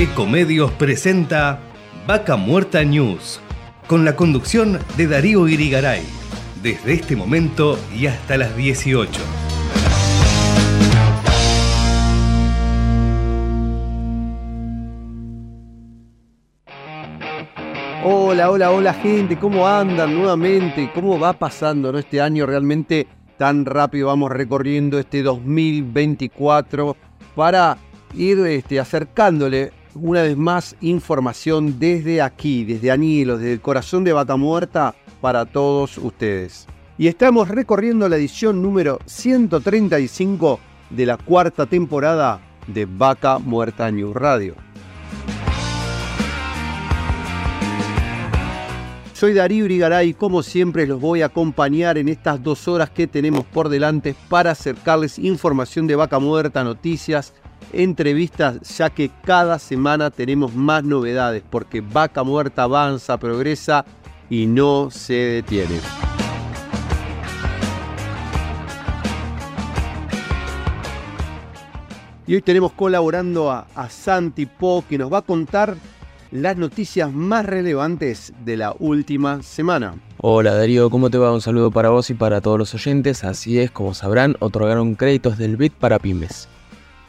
Ecomedios presenta Vaca Muerta News, con la conducción de Darío Irigaray, desde este momento y hasta las 18. Hola, hola, hola gente, ¿cómo andan nuevamente? ¿Cómo va pasando ¿no? este año realmente tan rápido? Vamos recorriendo este 2024 para ir este, acercándole una vez más información desde aquí, desde Anilo, desde el corazón de Vaca Muerta para todos ustedes. Y estamos recorriendo la edición número 135 de la cuarta temporada de Vaca Muerta News Radio. Soy Darío Urigaray y como siempre los voy a acompañar en estas dos horas que tenemos por delante para acercarles información de Vaca Muerta, noticias, entrevistas, ya que cada semana tenemos más novedades, porque Vaca Muerta avanza, progresa y no se detiene. Y hoy tenemos colaborando a, a Santi Po, que nos va a contar las noticias más relevantes de la última semana. Hola Darío, ¿cómo te va? Un saludo para vos y para todos los oyentes. Así es, como sabrán, otorgaron créditos del BID para pymes.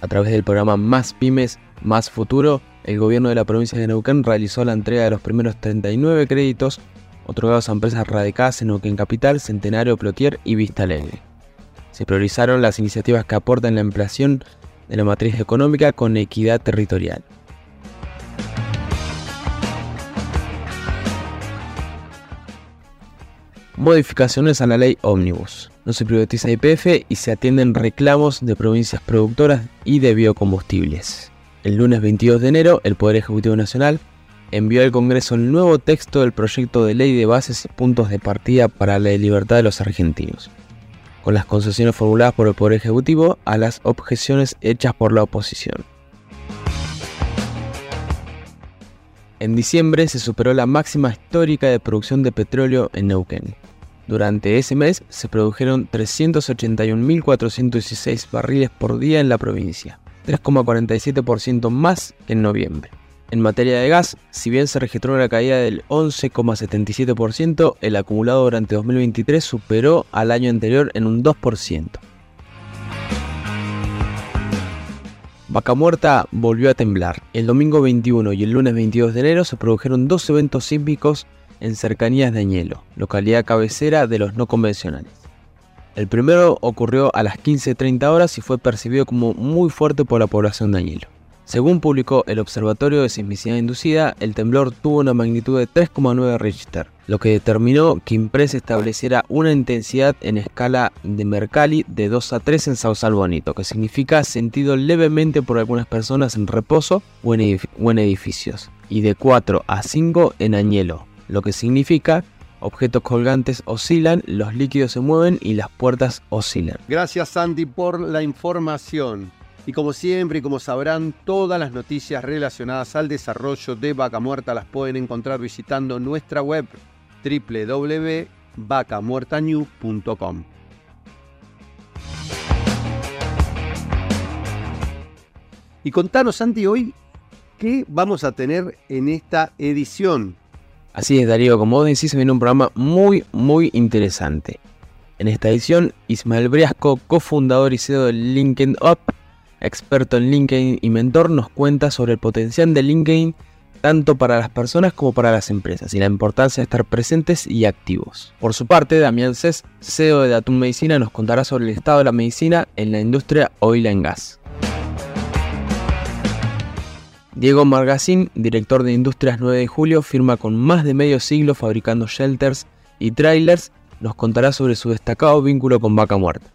A través del programa Más Pymes, Más Futuro, el gobierno de la provincia de Neuquén realizó la entrega de los primeros 39 créditos otorgados a empresas radicadas en Neuquén Capital, Centenario, Plotier y Vista Alegre. Se priorizaron las iniciativas que aportan la ampliación de la matriz económica con equidad territorial. Modificaciones a la ley Omnibus. No se privatiza IPF y se atienden reclamos de provincias productoras y de biocombustibles. El lunes 22 de enero, el Poder Ejecutivo Nacional envió al Congreso el nuevo texto del proyecto de ley de bases y puntos de partida para la libertad de los argentinos, con las concesiones formuladas por el Poder Ejecutivo a las objeciones hechas por la oposición. En diciembre se superó la máxima histórica de producción de petróleo en Neuquén. Durante ese mes se produjeron 381.416 barriles por día en la provincia, 3,47% más que en noviembre. En materia de gas, si bien se registró una caída del 11,77%, el acumulado durante 2023 superó al año anterior en un 2%. Vaca Muerta volvió a temblar. El domingo 21 y el lunes 22 de enero se produjeron dos eventos sísmicos en cercanías de Añelo, localidad cabecera de los no convencionales. El primero ocurrió a las 15.30 horas y fue percibido como muy fuerte por la población de Añelo. Según publicó el Observatorio de Sismicidad Inducida, el temblor tuvo una magnitud de 3,9 Richter, lo que determinó que Impres estableciera una intensidad en escala de Mercalli de 2 a 3 en Sausal Bonito, que significa sentido levemente por algunas personas en reposo o en, o en edificios, y de 4 a 5 en Añelo, lo que significa objetos colgantes oscilan, los líquidos se mueven y las puertas oscilan. Gracias Sandy por la información. Y como siempre y como sabrán, todas las noticias relacionadas al desarrollo de Vaca Muerta las pueden encontrar visitando nuestra web www.vacamuertanew.com. Y contanos, Santi, hoy qué vamos a tener en esta edición. Así es, Darío, como vos decís, se viene un programa muy, muy interesante. En esta edición, Ismael Briasco, cofundador y CEO de LinkedIn Up, experto en LinkedIn y mentor, nos cuenta sobre el potencial de LinkedIn tanto para las personas como para las empresas y la importancia de estar presentes y activos. Por su parte, Damián Cés, CEO de Datum Medicina, nos contará sobre el estado de la medicina en la industria oil and gas. Diego Margacín, director de Industrias 9 de Julio, firma con más de medio siglo fabricando shelters y trailers, nos contará sobre su destacado vínculo con Vaca Muerta.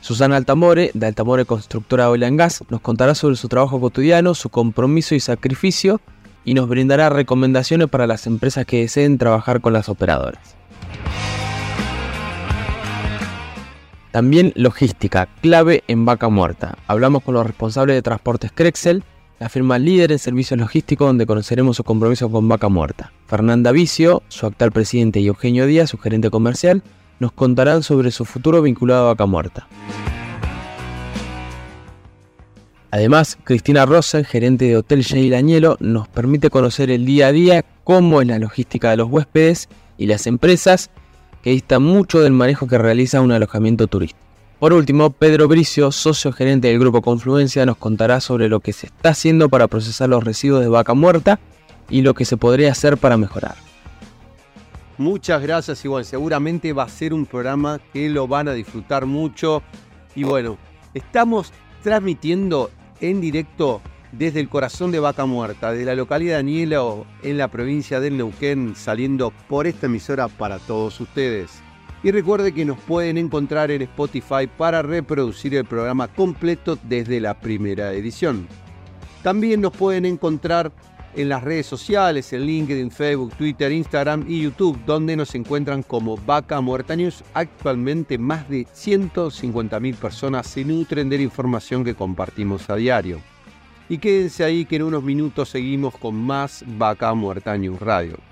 Susana Altamore, de Altamore Constructora Oil and Gas, nos contará sobre su trabajo cotidiano, su compromiso y sacrificio y nos brindará recomendaciones para las empresas que deseen trabajar con las operadoras. También logística, clave en Vaca Muerta. Hablamos con los responsables de transportes Crexel, la firma líder en servicios logísticos donde conoceremos su compromiso con Vaca Muerta. Fernanda Vicio, su actual presidente, y Eugenio Díaz, su gerente comercial, nos contarán sobre su futuro vinculado a Vaca Muerta. Además, Cristina Rosen, gerente de Hotel Sheila Añelo, nos permite conocer el día a día cómo es la logística de los huéspedes y las empresas que distan mucho del manejo que realiza un alojamiento turístico. Por último, Pedro Bricio, socio gerente del Grupo Confluencia, nos contará sobre lo que se está haciendo para procesar los residuos de vaca muerta y lo que se podría hacer para mejorar. Muchas gracias, igual seguramente va a ser un programa que lo van a disfrutar mucho. Y bueno, estamos transmitiendo en directo desde el corazón de Vaca Muerta, de la localidad de Anielo, en la provincia del Neuquén, saliendo por esta emisora para todos ustedes. Y recuerde que nos pueden encontrar en Spotify para reproducir el programa completo desde la primera edición. También nos pueden encontrar en las redes sociales, en LinkedIn, Facebook, Twitter, Instagram y YouTube, donde nos encuentran como Vaca Muerta News. Actualmente más de 150.000 personas se nutren de la información que compartimos a diario. Y quédense ahí que en unos minutos seguimos con más Vaca Muerta News Radio.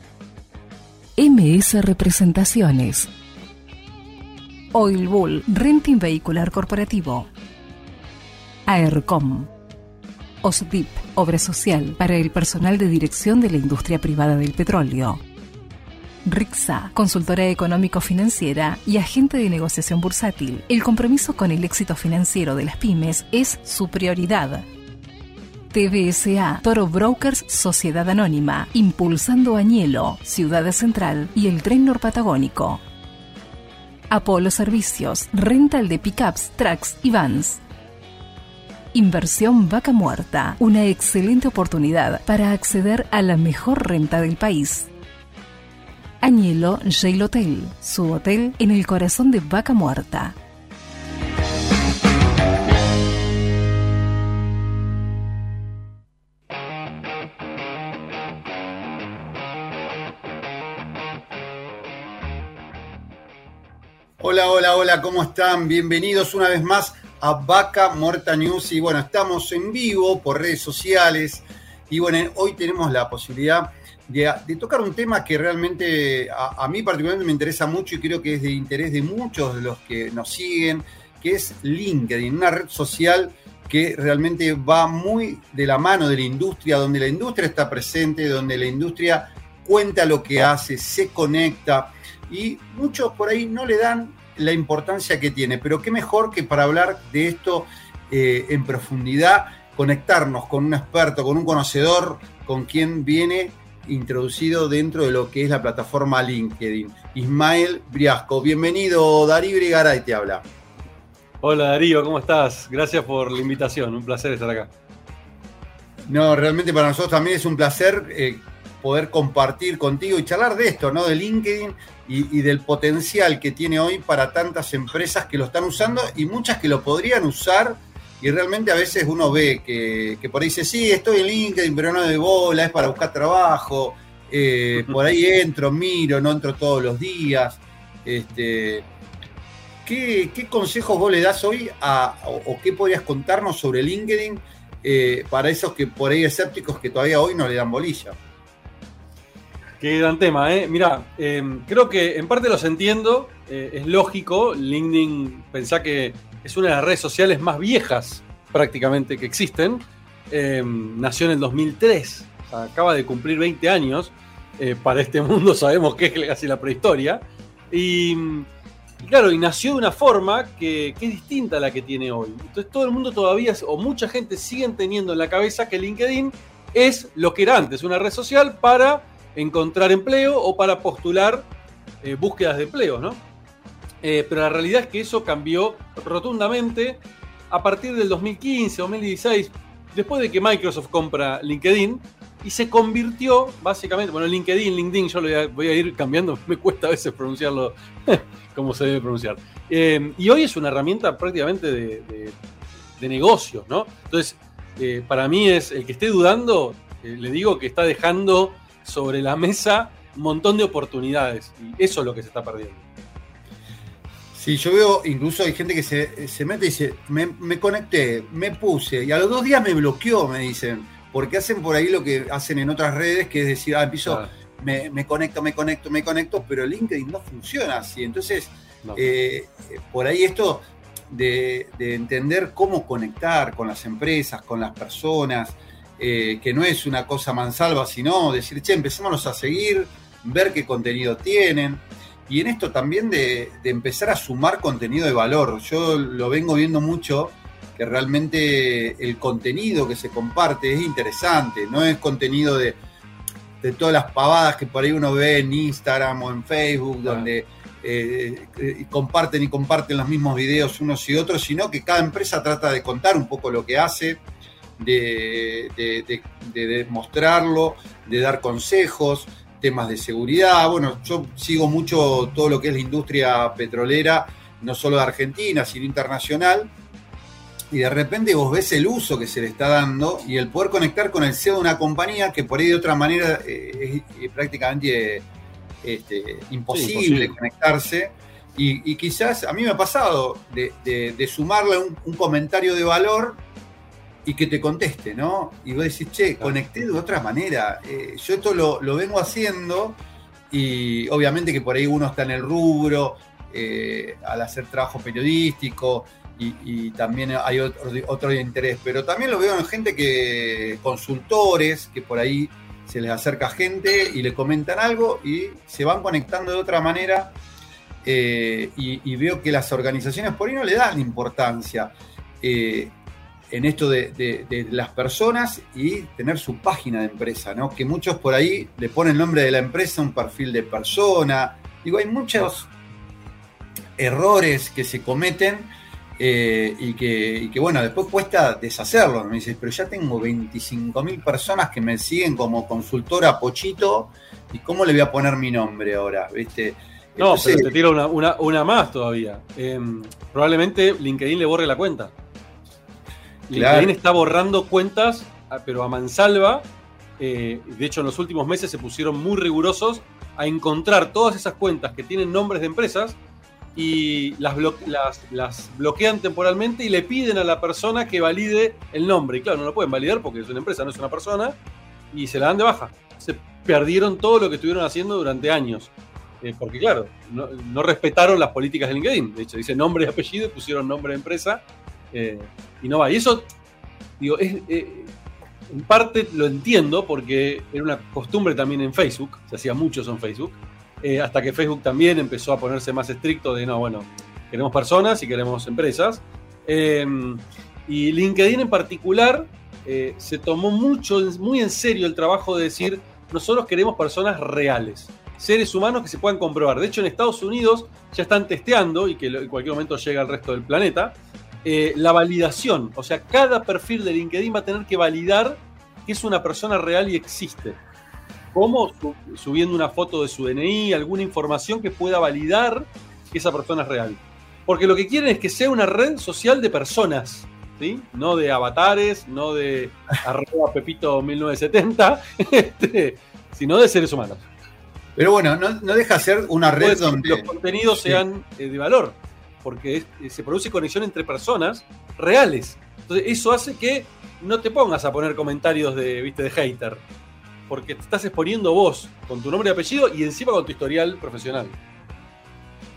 MS Representaciones. Oil Bull Renting Vehicular Corporativo. AERCOM. OSDIP, Obra Social para el personal de dirección de la industria privada del petróleo. RIXA, consultora económico-financiera y agente de negociación bursátil. El compromiso con el éxito financiero de las pymes es su prioridad. TBSA, Toro Brokers Sociedad Anónima, Impulsando Añelo, Ciudad Central y el Tren Norpatagónico. Apolo Servicios, rental de pickups, trucks y vans. Inversión Vaca Muerta, una excelente oportunidad para acceder a la mejor renta del país. Añelo Jail Hotel, su hotel en el corazón de Vaca Muerta. ¿Cómo están? Bienvenidos una vez más a Vaca Muerta News. Y bueno, estamos en vivo por redes sociales. Y bueno, hoy tenemos la posibilidad de, de tocar un tema que realmente a, a, mí particularmente me interesa mucho y creo que es de interés de muchos de los que nos siguen, que es LinkedIn, una red social que realmente va muy de la mano de la industria, donde la industria está presente, donde la industria cuenta lo que hace, se conecta y muchos por ahí no le dan la importancia que tiene, pero qué mejor que para hablar de esto eh, en profundidad, conectarnos con un experto, con un conocedor, con quien viene introducido dentro de lo que es la plataforma LinkedIn. Ismael Briasco, bienvenido, Darío Brigaray te habla. Hola Darío, ¿cómo estás? Gracias por la invitación, un placer estar acá. No, realmente para nosotros también es un placer eh, poder compartir contigo y charlar de esto, ¿no? De LinkedIn y, y, del potencial que tiene hoy para tantas empresas que lo están usando y muchas que lo podrían usar. Y realmente a veces uno ve que, que por ahí dice, sí, estoy en LinkedIn, pero no de bola, es para buscar trabajo. Eh, por ahí entro, miro, no entro todos los días. Este, ¿qué, ¿Qué consejos vos le das hoy a, o, o qué podrías contarnos sobre LinkedIn eh, para esos que por ahí escépticos que todavía hoy no le dan bolilla? Qué gran tema, ¿eh? Mira, eh, creo que en parte los entiendo, eh, es lógico. LinkedIn, pensá que es una de las redes sociales más viejas prácticamente que existen. Eh, nació en el 2003, o sea, acaba de cumplir 20 años. Eh, para este mundo sabemos que es casi la prehistoria. Y, y claro, y nació de una forma que, que, es distinta a la que tiene hoy. Entonces todo el mundo todavía, o mucha gente siguen teniendo en la cabeza que LinkedIn es lo que era antes, una red social para encontrar empleo o para postular eh, búsquedas de empleo, ¿no? Eh, pero la realidad es que eso cambió rotundamente a partir del 2015, 2016, después de que Microsoft compra LinkedIn, y se convirtió básicamente, bueno, LinkedIn, LinkedIn, yo lo voy a, ir cambiando, me cuesta a veces pronunciarlo como se debe pronunciar. Eh, y hoy es una herramienta prácticamente de, negocios, ¿no? Entonces, para mí es, el que esté dudando, le digo que está dejando sobre la mesa un montón de oportunidades, y eso es lo que se está perdiendo. Sí, yo veo, incluso hay gente que se, mete y dice, me, me, conecté, me puse, y a los dos días me bloqueó, me dicen porque hacen por ahí lo que hacen en otras redes, que es decir, ah, empiezo, me, conecto, me conecto, me conecto, pero LinkedIn no funciona así. Entonces, eh, por ahí esto de, entender cómo conectar con las empresas, con las personas, eh, que no es una cosa mansalva, sino decir, che, empecémonos a seguir, ver qué contenido tienen. Y en esto también de, de empezar a sumar contenido de valor. Yo lo vengo viendo mucho que realmente el contenido que se comparte es interesante, no es contenido de, todas las pavadas que por ahí uno ve en Instagram o en Facebook, donde eh, eh, comparten y comparten los mismos videos unos y otros, sino que cada empresa trata de contar un poco lo que hace, de, de, mostrarlo, de dar consejos, temas de seguridad. Bueno, yo sigo mucho todo lo que es la industria petrolera, no solo de Argentina, sino internacional y de repente vos ves el uso que se le está dando y el poder conectar con el CEO de una compañía que por ahí de otra manera eh, es, prácticamente este, imposible, conectarse. Y, quizás a mí me ha pasado de, sumarle un, comentario de valor y que te conteste, ¿no? Y vos decís, che, conecté de otra manera. Eh, yo esto lo, vengo haciendo y obviamente que por ahí uno está en el rubro, eh, al hacer trabajo periodístico, y, también hay otro, otro, interés, pero también lo veo en gente que, consultores, que por ahí se les acerca gente y le comentan algo y se van conectando de otra manera eh, y, veo que las organizaciones por ahí no le dan importancia en esto de, las personas y tener su página de empresa, ¿no? Que muchos por ahí le ponen el nombre de la empresa, un perfil de persona. Digo, hay muchos errores que se cometen eh, y, que, bueno, después cuesta deshacerlo. Me dices, pero ya tengo 25.000 personas que me siguen como consultora Pochito, ¿y cómo le voy a poner mi nombre ahora? ¿Viste? No, pero te tiro una, más todavía. Em, probablemente LinkedIn le borre la cuenta. LinkedIn está borrando cuentas, pero a mansalva. Eh, de hecho, en los últimos meses se pusieron muy rigurosos a encontrar todas esas cuentas que tienen nombres de empresas y las, bloquean temporalmente y le piden a la persona que valide el nombre. Y claro, no lo pueden validar porque es una empresa, no es una persona, y se la dan de baja. Se perdieron todo lo que estuvieron haciendo durante años. Eh, porque claro, no, respetaron las políticas de LinkedIn. De hecho, dice nombre y apellido, pusieron nombre de empresa eh, y no va. Y eso, digo, eh, en parte lo entiendo porque era una costumbre también en Facebook, se hacía mucho en Facebook eh, hasta que Facebook también empezó a ponerse más estricto de, no, bueno, queremos personas y queremos empresas. Y LinkedIn en particular se tomó mucho, muy en serio el trabajo de decir, nosotros queremos personas reales, seres humanos que se puedan comprobar. De hecho, en Estados Unidos ya están testeando, y que en cualquier momento llega al resto del planeta, la validación. O sea, cada perfil de LinkedIn va a tener que validar que es una persona real y existe. ¿Cómo? Subiendo una foto de su DNI, alguna información que pueda validar que esa persona es real. Porque lo que quieren es que sea una red social de personas, ¿sí? No de avatares, no de arroba Pepito 1970, este, sino de seres humanos. Pero bueno, no, deja ser una red donde los contenidos sean eh, de valor, porque eh, se produce conexión entre personas reales. Entonces, eso hace que no te pongas a poner comentarios de, ¿viste, de hater porque te estás exponiendo vos con tu nombre y apellido y encima con tu historial profesional.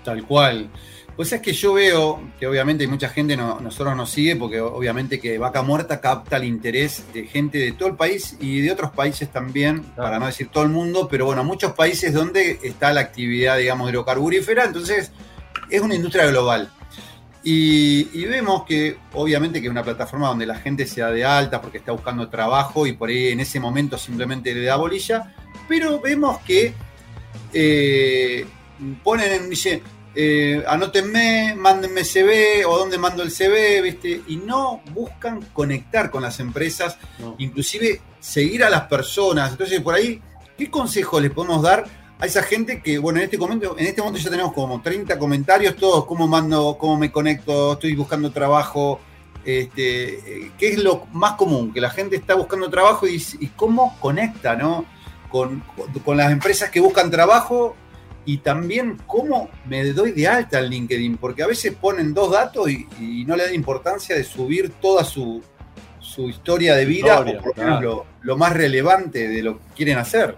Tal cual. Pues es que yo veo que obviamente hay mucha gente, no, nosotros nos sigue porque obviamente que Vaca Muerta capta el interés de gente de todo el país y de otros países también, para no decir todo el mundo, pero bueno, muchos países donde está la actividad, digamos, hidrocarburífera, entonces es una industria global. Y, vemos que obviamente que es una plataforma donde la gente se da de alta porque está buscando trabajo y por ahí en ese momento simplemente le da bolilla, pero vemos que eh, ponen, dice, eh, anótenme, mándenme CV o dónde mando el CV, ¿viste? Y no buscan conectar con las empresas, No. inclusive seguir a las personas. Entonces, por ahí, ¿qué consejo les podemos dar a esa gente que, bueno, en este momento, en este momento ya tenemos como 30 comentarios, todos, cómo mando, cómo me conecto, estoy buscando trabajo, este, ¿qué es lo más común? Que la gente está buscando trabajo y, y cómo conecta, ¿no? Con, con las empresas que buscan trabajo y también cómo me doy de alta en LinkedIn, porque a veces ponen dos datos y, y no le dan importancia de subir toda su, su historia de vida, Historia, o por lo claro. lo más relevante de lo que quieren hacer.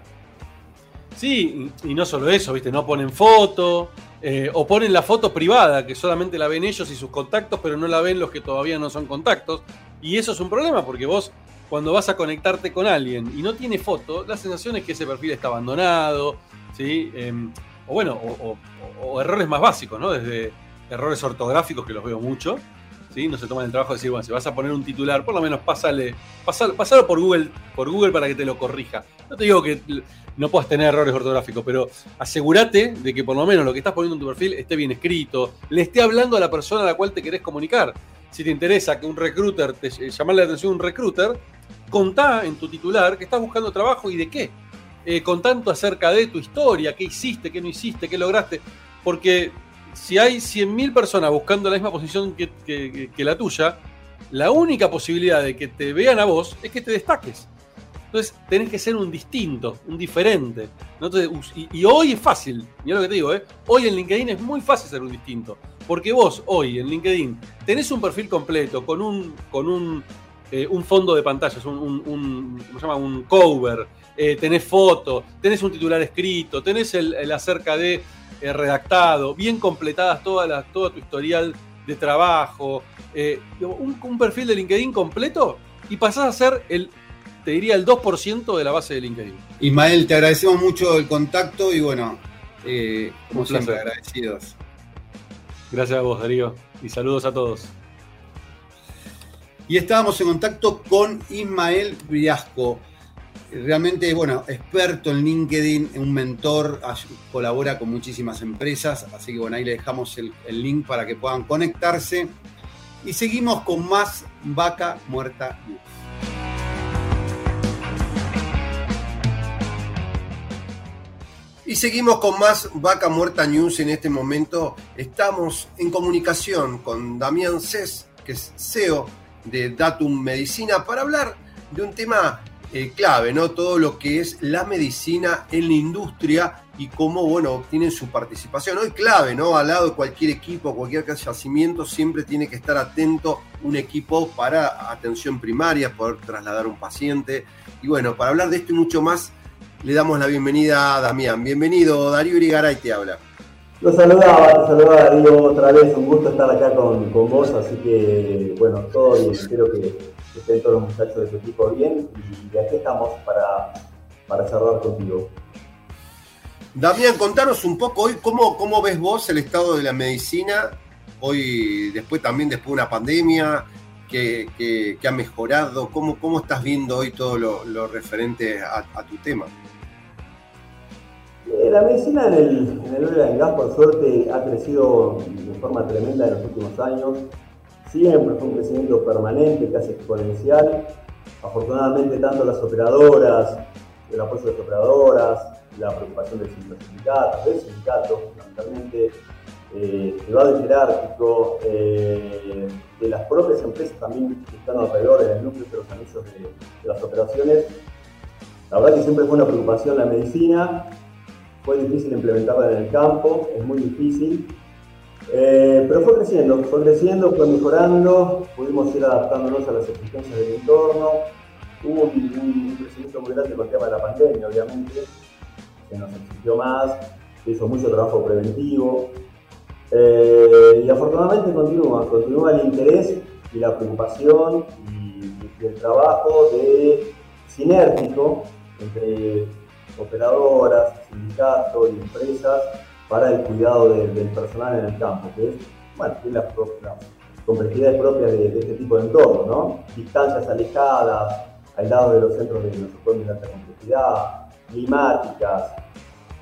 Sí, y no solo eso, ¿viste? No ponen foto, eh, o ponen la foto privada, que solamente la ven ellos y sus contactos, pero no la ven los que todavía no son contactos. Y eso es un problema, porque vos, cuando vas a conectarte con alguien y no tiene foto, la sensación es que ese perfil está abandonado, ¿sí? Em, o bueno, o errores más básicos, ¿no? Desde errores ortográficos, que los veo mucho, No se toman el trabajo de decir, bueno, si vas a poner un titular, por lo menos pásale, pasalo, por Google, por Google para que te lo corrija. No te digo que no puedas tener errores ortográficos, pero asegúrate de que por lo menos lo que estás poniendo en tu perfil esté bien escrito, le esté hablando a la persona a la cual te querés comunicar. Si te interesa que un recruiter, te eh, la atención a un recruiter, contá en tu titular que estás buscando trabajo y de qué. Eh, con tanto acerca de tu historia, qué hiciste, qué no hiciste, qué lograste. Porque si hay 100.000 personas buscando la misma posición que, la tuya, la única posibilidad de que te vean a vos es que te destaques. Entonces tenés que ser un distinto, un diferente. y, hoy es fácil, mira lo que te digo, ¿eh? hoy en LinkedIn es muy fácil ser un distinto. Porque vos hoy en LinkedIn tenés un perfil completo con un, eh, fondo de pantallas, un, un- un- ¿cómo se llama? un cover, eh, tenés foto, tenés un titular escrito, tenés el, el acerca de eh, redactado, bien completadas todas las, todo tu historial de trabajo, eh, un, un perfil de LinkedIn completo y pasás a ser el, te diría, el 2% de la base de LinkedIn. Ismael, te agradecemos mucho el contacto y bueno, eh, como Un siempre, placer. agradecidos. Gracias a vos, Darío, y saludos a todos. Y estábamos en contacto con Ismael Briasco. Realmente, bueno, experto en LinkedIn, un mentor, colabora con muchísimas empresas, así que bueno, ahí le dejamos el, el link para que puedan conectarse. Y seguimos con más Vaca Muerta News. Y seguimos con más Vaca Muerta News en este momento. Estamos en comunicación con Damián Cés, que es CEO de Datum Medicina, para hablar de un tema eh, clave, ¿no? Todo lo que es la medicina en la industria y cómo, bueno, tienen su participación. Hoy clave, ¿no? Al lado de cualquier equipo, cualquier yacimiento, siempre tiene que estar atento un equipo para atención primaria, poder trasladar un paciente. Y bueno, para hablar de esto y mucho más, le damos la bienvenida a Damián. Bienvenido, Darío Irigaray te habla. Lo saludaba, te saludaba Darío otra vez, un gusto estar acá con, con vos, así que bueno, todo bien, espero que estén todos los muchachos de tu equipo bien y aquí estamos para, para cerrar contigo. Damián, contanos un poco hoy cómo, cómo ves vos el estado de la medicina, hoy después también después de una pandemia que, que- que ha mejorado, cómo, cómo estás viendo hoy todo lo, lo referente a, a tu tema. Eh, La medicina en el, en el gas, por suerte, ha crecido de forma tremenda en los últimos años. Siempre fue un crecimiento permanente, casi exponencial. Afortunadamente, tanto las operadoras, el apoyo de las operadoras, la preocupación de los sindicatos, del sindicato, fundamentalmente, eh, privado y jerárquico, eh, de las propias empresas también que están alrededor en el núcleo de los anillos de, de las operaciones. La verdad que siempre fue una preocupación la medicina, fue difícil implementarla en el campo, es muy difícil, eh, pero fue creciendo, fue creciendo, fue mejorando, pudimos ir adaptándonos a las exigencias del entorno, hubo un, crecimiento muy grande con el tema de la pandemia, obviamente, se nos exigió más, se hizo mucho trabajo preventivo, eh, y afortunadamente continúa, continúa el interés y la preocupación y, y el trabajo de sinérgico entre operadoras, sindicatos y empresas para el cuidado de- del personal en el campo, que es, bueno, las, pro- las complejidades propias de, este tipo de entorno, ¿no? Distancias alejadas, aislados de los centros de nosocomios de alta complejidad, climáticas,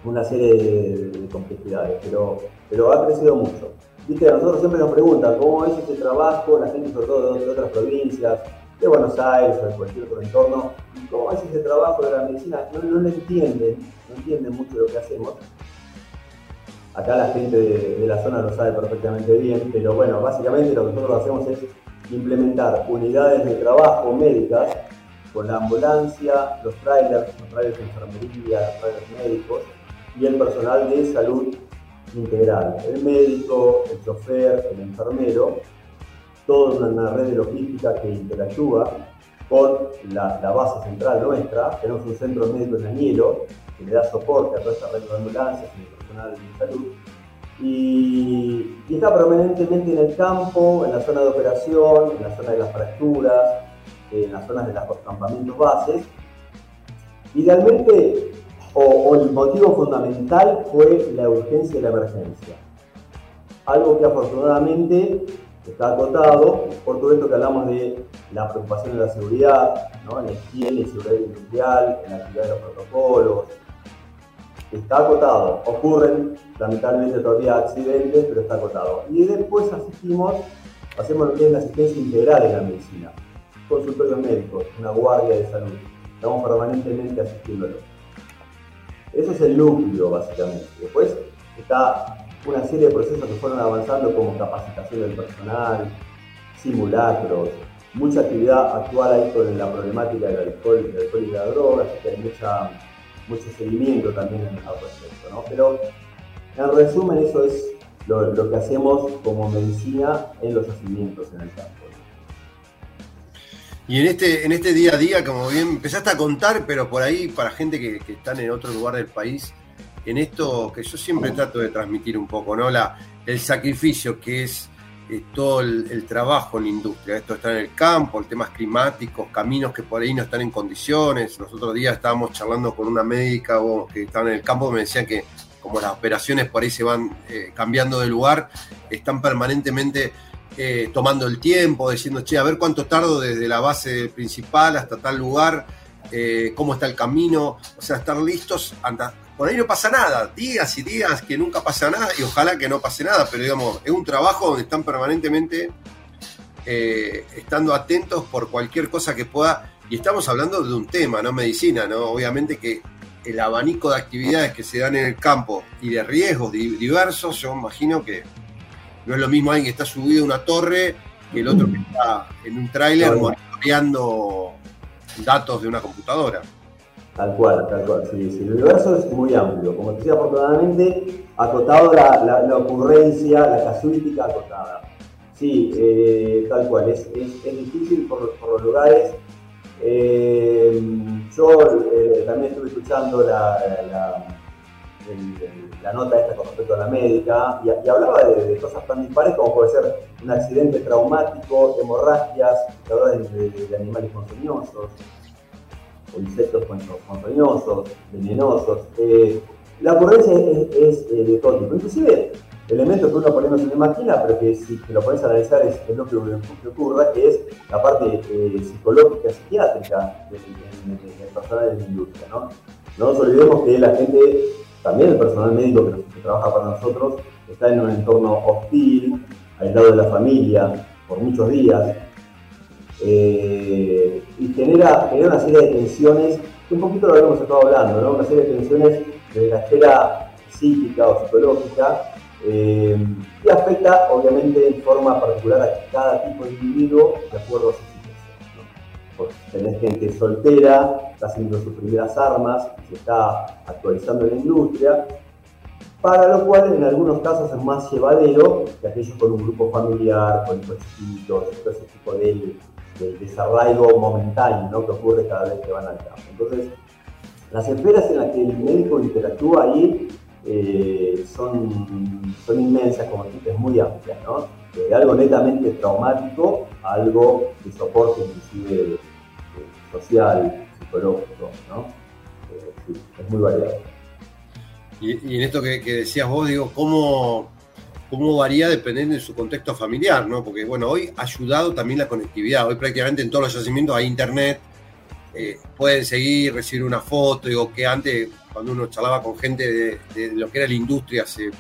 una serie de, complejidades, pero, pero ha crecido mucho. Viste, a nosotros siempre nos preguntan cómo es ese trabajo, la gente sobre todo de, otras provincias, de Buenos Aires o de cualquier otro entorno, cómo es ese trabajo de la medicina, no, no lo entienden, no entienden mucho lo que hacemos. Acá la gente de, la zona lo sabe perfectamente bien, pero bueno, básicamente lo que nosotros hacemos es implementar unidades de trabajo médicas con la ambulancia, los trailers, los trailers de enfermería, los trailers médicos y el personal de salud integral, el médico, el chofer, el enfermero, toda una red de logística que interactúa con la, base central nuestra, tenemos un centro médico en Añelo que le da soporte a toda esta red de ambulancias de salud, y, está permanentemente en el campo, en la zona de operación, en la zona de las fracturas, en las zonas de los campamentos bases. Idealmente, o, el motivo fundamental fue la urgencia y la emergencia. Algo que afortunadamente está acotado por todo esto que hablamos de la preocupación de la seguridad, ¿no? en la higiene y seguridad industrial, en la actividad de los protocolos. Está acotado. Ocurren lamentablemente todavía accidentes, pero está acotado. Y después asistimos, hacemos lo que es la asistencia integral en la medicina consultorios médicos, una guardia de salud. Estamos permanentemente asistiéndolo. Eso es el núcleo, básicamente. Después está una serie de procesos que fueron avanzando como capacitación del personal, simulacros, mucha actividad actual ahí con la problemática del alcohol, del alcohol y de la droga, así que hay mucha, mucho seguimiento también en el respecto. ¿no? Pero en resumen eso es lo, lo, que hacemos como medicina en los yacimientos en el campo. Y en este, en este día a día, como bien empezaste a contar, pero por ahí para gente que, que están en otro lugar del país, en esto que yo siempre trato de transmitir un poco, ¿no? La, el sacrificio que es eh, todo el, trabajo en la industria. Esto está en el campo, el temas climáticos, caminos que por ahí no están en condiciones. Los otros días estábamos charlando con una médica que estaba en el campo, me decían que como las operaciones por ahí se van eh, cambiando de lugar, están permanentemente eh, tomando el tiempo, diciendo, che, a ver cuánto tardo desde la base principal hasta tal lugar, eh, cómo está el camino, o sea, estar listos, anda, por ahí no pasa nada, días y días que nunca pasa nada y ojalá que no pase nada, pero digamos, es un trabajo donde están permanentemente eh, estando atentos por cualquier cosa que pueda, y estamos hablando de un tema, no medicina, ¿no? Obviamente que el abanico de actividades que se dan en el campo y de riesgos diversos, yo imagino que no es lo mismo alguien que está subido a una torre que el otro que está en un tráiler monitoreando datos de una computadora. Tal cual, tal cual, sí, sí. El universo es muy amplio. Como decía, afortunadamente, acotado la, la, ocurrencia, la casuística acotada. Sí, eh, tal cual, es, es, difícil por, por, los lugares. Eh, yo eh, también estuve escuchando la la nota esta con respecto a la médica y, hablaba de, cosas tan dispares como puede ser un accidente traumático, hemorragias, de, de, animales ponzoñosos o insectos ponzoñosos, venenosos. Eh, la ocurrencia es, eh, de todo tipo, inclusive elementos que uno por no se lo imagina, pero que si te lo pones a analizar es, lo que, ocurre, que es la parte eh, psicológica, psiquiátrica del personal de la industria. ¿no? no nos olvidemos que la gente también el personal médico que, trabaja para nosotros está en un entorno hostil, aislado de la familia por muchos días, eh, y genera, una serie de tensiones, que un poquito lo hemos estado hablando, ¿no? una serie de tensiones desde la esfera psíquica o psicológica, eh, y afecta obviamente en forma particular a cada tipo de individuo de acuerdo a su tenés gente soltera, está haciendo sus primeras armas, se está actualizando en la industria, para lo cual en algunos casos es más llevadero que aquellos con un grupo familiar, con hijos chiquitos, ese tipo de, desarraigo momentáneo que ocurre cada vez que van al campo. Entonces, las esferas en las que el médico interactúa ahí eh, son, son inmensas, como es muy amplias, ¿no? de algo netamente traumático a algo de soporte inclusive social, psicológico, ¿no? Eh, es muy variado. Y, en esto que, decías vos, digo, ¿cómo, cómo varía dependiendo de su contexto familiar, ¿no? Porque, bueno, hoy ha ayudado también la conectividad. Hoy prácticamente en todos los yacimientos hay internet. eh, pueden seguir, recibir una foto, digo que antes, cuando uno charlaba con gente de, de lo que era la industria hace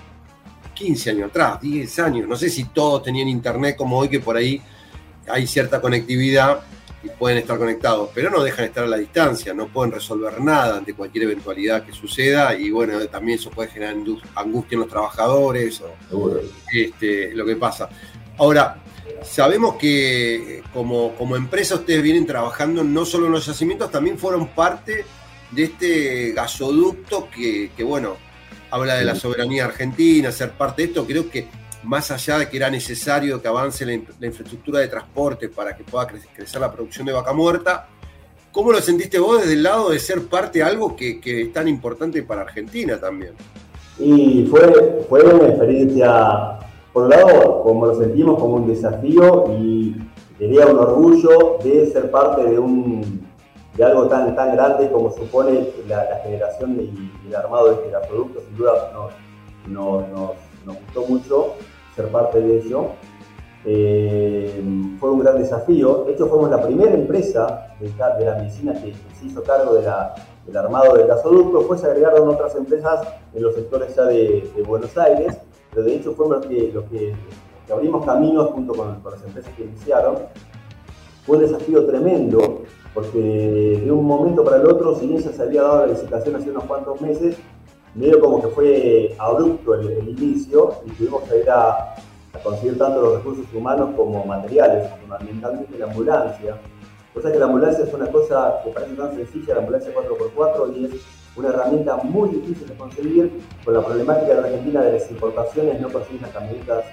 15 años atrás, 10 años, no sé si todos tenían internet como hoy, que por ahí hay cierta conectividad y pueden estar conectados, pero no dejan de estar a la distancia, no pueden resolver nada ante cualquier eventualidad que suceda y bueno, también eso puede generar angustia en los trabajadores o Seguro. este, lo que pasa. Ahora, sabemos que como, como empresa ustedes vienen trabajando no solo en los yacimientos, también fueron parte de este gasoducto que, que, bueno, habla de la soberanía argentina, ser parte de esto, creo que más allá de que era necesario que avance la, la infraestructura de transporte para que pueda cre- crecer la producción de vaca muerta, ¿cómo lo sentiste vos desde el lado de ser parte de algo que, es tan importante para Argentina también? Y fue, fue una experiencia, por un lado, como lo sentimos como un desafío y diría un orgullo de ser parte de un de algo tan, tan grande como supone la, generación y el armado de este gasoducto. Sin duda nos, nos gustó mucho ser parte de ello. Eh, fue un gran desafío. De hecho, fuimos la primera empresa de, la medicina que, se hizo cargo del armado del gasoducto. Después se agregaron otras empresas en los sectores ya de, Buenos Aires, pero de hecho fuimos los que, abrimos caminos junto con, las empresas que iniciaron. Fue un desafío tremendo, porque de un momento para el otro, si bien se había dado la licitación hace unos cuantos meses, medio como que fue abrupto el, inicio y tuvimos que ir a, conseguir tanto los recursos humanos como materiales, fundamentalmente la ambulancia. Cosa que la ambulancia es una cosa que parece tan sencilla, la ambulancia 4x4, y es una herramienta muy difícil de conseguir, con la problemática de la Argentina de las importaciones, no conseguir las camionetas,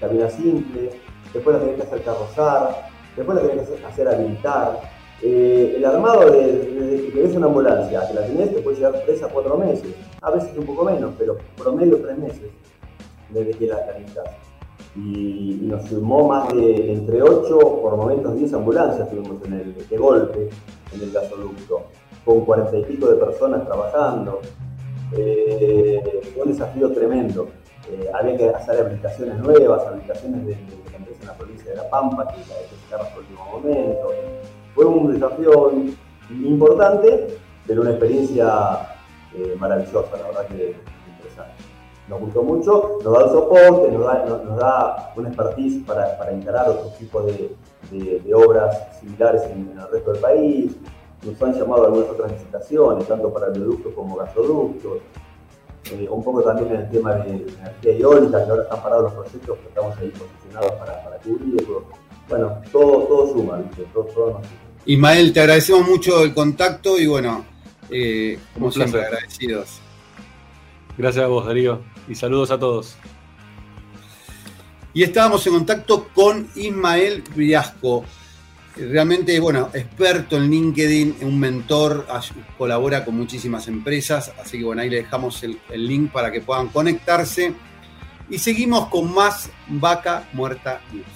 cabinas simples, después la tenés que hacer carrozar, después la tenés que hacer, habilitar. Eh, el armado de, que tenés una ambulancia que la tenés te puede llevar 3 a 4 meses, a veces un poco menos, pero promedio 3 meses desde que la, la necesitas y, nos sumó más de entre 8, por momentos 10 ambulancias tuvimos en el, de golpe en el gasoducto, con 40 y pico de personas trabajando. Eh, fue un desafío tremendo. Eh, había que hacer habilitaciones nuevas, habilitaciones de, de, la empresa en la provincia de La Pampa, que la sacar hasta el último momento. Fue un desafío importante, pero una experiencia eh, maravillosa, la verdad que interesante nos gustó mucho, nos da el soporte, nos da, nos, da una expertise para, para encarar otro tipo de, de, obras similares en, el resto del país. Nos han llamado algunas otras licitaciones, tanto para oleoductos como gasoductos. Eh, un poco también en el tema de energía eólica, que ahora están parados los proyectos, que estamos ahí posicionados para, para cubrirlo. Bueno, todo, todo suma, ¿viste? Todo, todo. Ismael, te agradecemos mucho el contacto y bueno, eh, como siempre, agradecidos. Gracias a vos, Darío. Y saludos a todos. Y estábamos en contacto con Ismael Briasco. Realmente, bueno, experto en LinkedIn, un mentor, colabora con muchísimas empresas, así que bueno, ahí le dejamos el, el link para que puedan conectarse. Y seguimos con más Vaca Muerta News.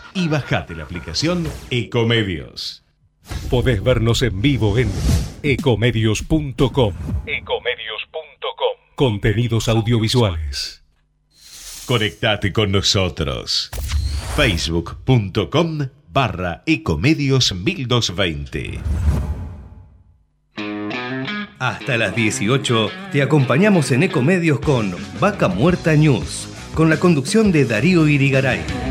y bajate la aplicación Ecomedios. Podés vernos en vivo en ecomedios.com. Ecomedios.com. Contenidos audiovisuales. Conectate con nosotros. Facebook.com barra Ecomedios 1220. Hasta las 18 te acompañamos en Ecomedios con Vaca Muerta News, con la conducción de Darío Irigaray.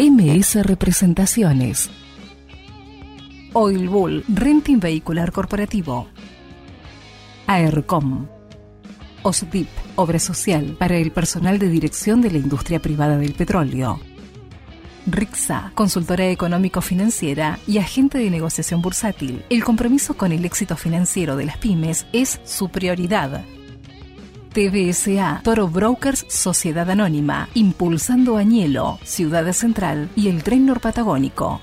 MS Representaciones. Oil Bull, Renting Vehicular Corporativo. AERCOM. OSDIP, Obra Social para el personal de dirección de la industria privada del petróleo. RIXA, consultora económico-financiera y agente de negociación bursátil. El compromiso con el éxito financiero de las pymes es su prioridad. TBSA, Toro Brokers Sociedad Anónima, impulsando Añelo, Ciudad Central y el Tren Norpatagónico.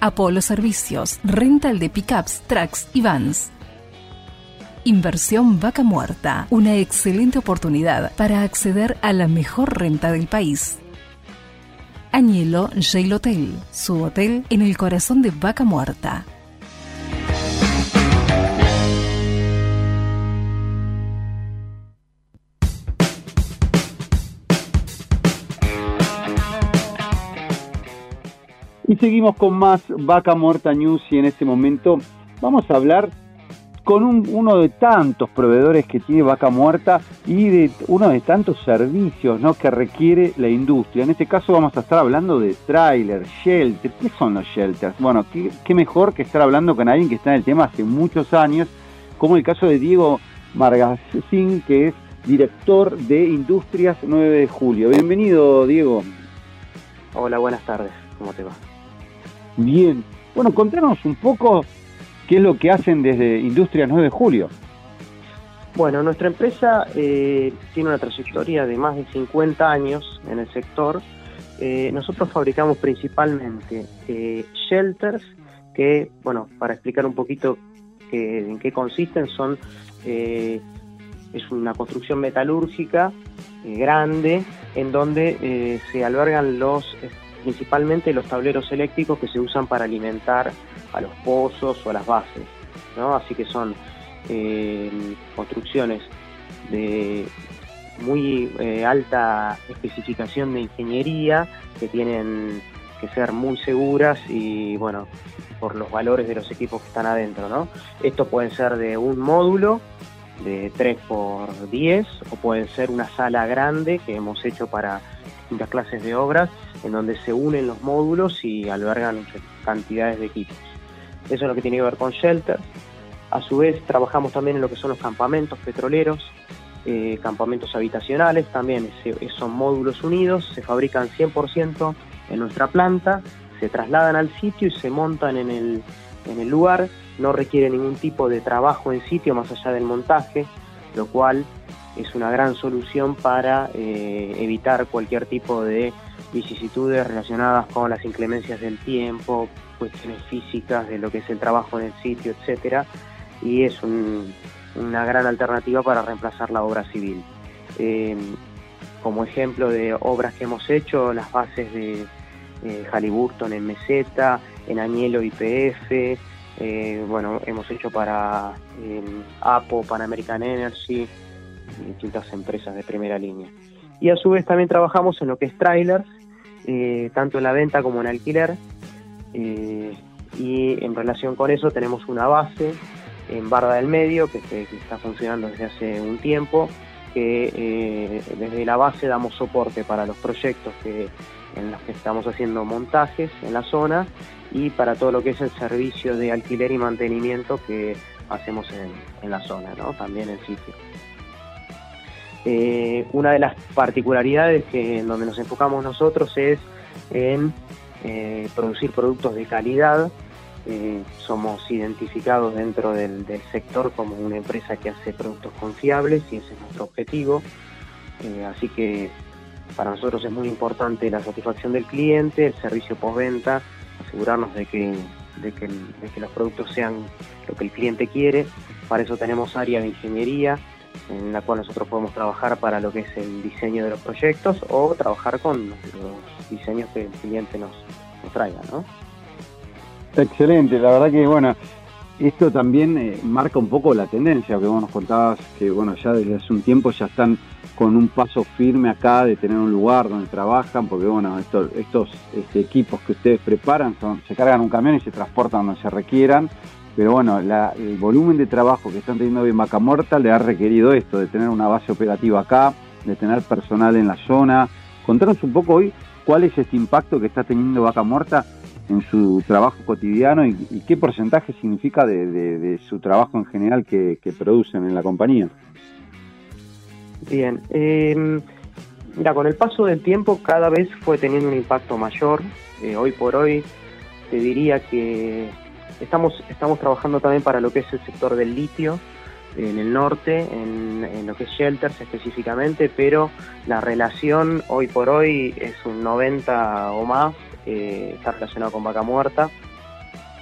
Apolo Servicios, rental de pickups, trucks y vans. Inversión Vaca Muerta, una excelente oportunidad para acceder a la mejor renta del país. Añelo Jail Hotel, su hotel en el corazón de Vaca Muerta. Y seguimos con más Vaca Muerta News y en este momento vamos a hablar con un- uno de tantos proveedores que tiene Vaca Muerta y de uno de tantos servicios ¿no? que requiere la industria. En este caso vamos a estar hablando de trailer, shelter. ¿Qué son los shelters? Bueno, qué, mejor que estar hablando con alguien que está en el tema hace muchos años, como el caso de Diego Margacín, que es director de Industrias 9 de Julio. Bienvenido, Diego. Hola, buenas tardes. ¿Cómo te va? Bien. Bueno, contanos un poco qué es lo que hacen desde Industrias 9 de Julio. Bueno, nuestra empresa eh, tiene una trayectoria de más de 50 años en el sector. Eh, nosotros fabricamos principalmente eh, shelters que, bueno, para explicar un poquito que- en qué consisten, son eh, es una construcción metalúrgica grande en donde se albergan los principalmente los tableros eléctricos que se usan para alimentar a los pozos o a las bases, ¿no? Así que son eh, construcciones de muy eh, alta especificación de ingeniería que tienen que ser muy seguras y bueno por los valores de los equipos que están adentro, ¿no? Estos pueden ser de un módulo de 3 por 10 o pueden ser una sala grande que hemos hecho para distintas clases de obras en donde se unen los módulos y albergan cantidades de equipos. Eso es lo que tiene que ver con shelters. A su vez trabajamos también en lo que son los campamentos petroleros, eh, campamentos habitacionales, también se- son módulos unidos, se fabrican 100% en nuestra planta, se trasladan al sitio y se montan en el, en el lugar, no requiere ningún tipo de trabajo en sitio más allá del montaje, lo cual es una gran solución para eh, evitar cualquier tipo de vicisitudes relacionadas con las inclemencias del tiempo, cuestiones físicas de lo que es el trabajo en el sitio, etcétera, y es un- una gran alternativa para reemplazar la obra civil. Eh, como ejemplo de obras que hemos hecho, las bases de eh, Halliburton en Meseta, en Añelo IPF, eh, bueno, hemos hecho para eh, APO, Pan American Energy, distintas empresas de primera línea. Y a su vez también trabajamos en lo que es trailers, eh, tanto en la venta como en alquiler. eh, y en relación con eso tenemos una base en Barda del Medio que, se- que está funcionando desde hace un tiempo, que eh, desde la base damos soporte para los proyectos que, en los que estamos haciendo montajes en la zona y para todo lo que es el servicio de alquiler y mantenimiento que hacemos en, en la zona, ¿no? también en sitio. Eh, una de las particularidades que donde nos enfocamos nosotros es en eh, producir productos de calidad. Eh, somos identificados dentro del, del sector como una empresa que hace productos confiables y ese es nuestro objetivo. Así que para nosotros es muy importante la satisfacción del cliente, el servicio postventa, asegurarnos de que, de, que de que los productos sean lo que el cliente quiere. Para eso tenemos área de ingeniería en la cual nosotros podemos trabajar para lo que es el diseño de los proyectos o trabajar con los diseños que el cliente nos, nos traiga, ¿no? Excelente, la verdad que bueno, esto también eh, marca un poco la tendencia que vos nos contabas, que bueno, ya desde hace un tiempo ya están con un paso firme acá de tener un lugar donde trabajan, porque bueno, estos, estos equipos que ustedes preparan son, se cargan un camión y se transportan donde se requieran, pero bueno, la- el volumen de trabajo que están teniendo hoy en Vaca Muerta le ha requerido esto, de tener una base operativa acá, de tener personal en la zona. Contanos un poco hoy cuál es este impacto que está teniendo Vaca Muerta en su trabajo cotidiano y, qué porcentaje significa de, su trabajo en general que, que producen en la compañía. Bien, eh, mira, con el paso del tiempo cada vez fue teniendo un impacto mayor. Eh, hoy por hoy te diría que estamos, estamos trabajando también para lo que es el sector del litio en el norte, en, lo que es shelters específicamente, pero la relación hoy por hoy es un 90 o más, eh, está relacionado con vaca muerta.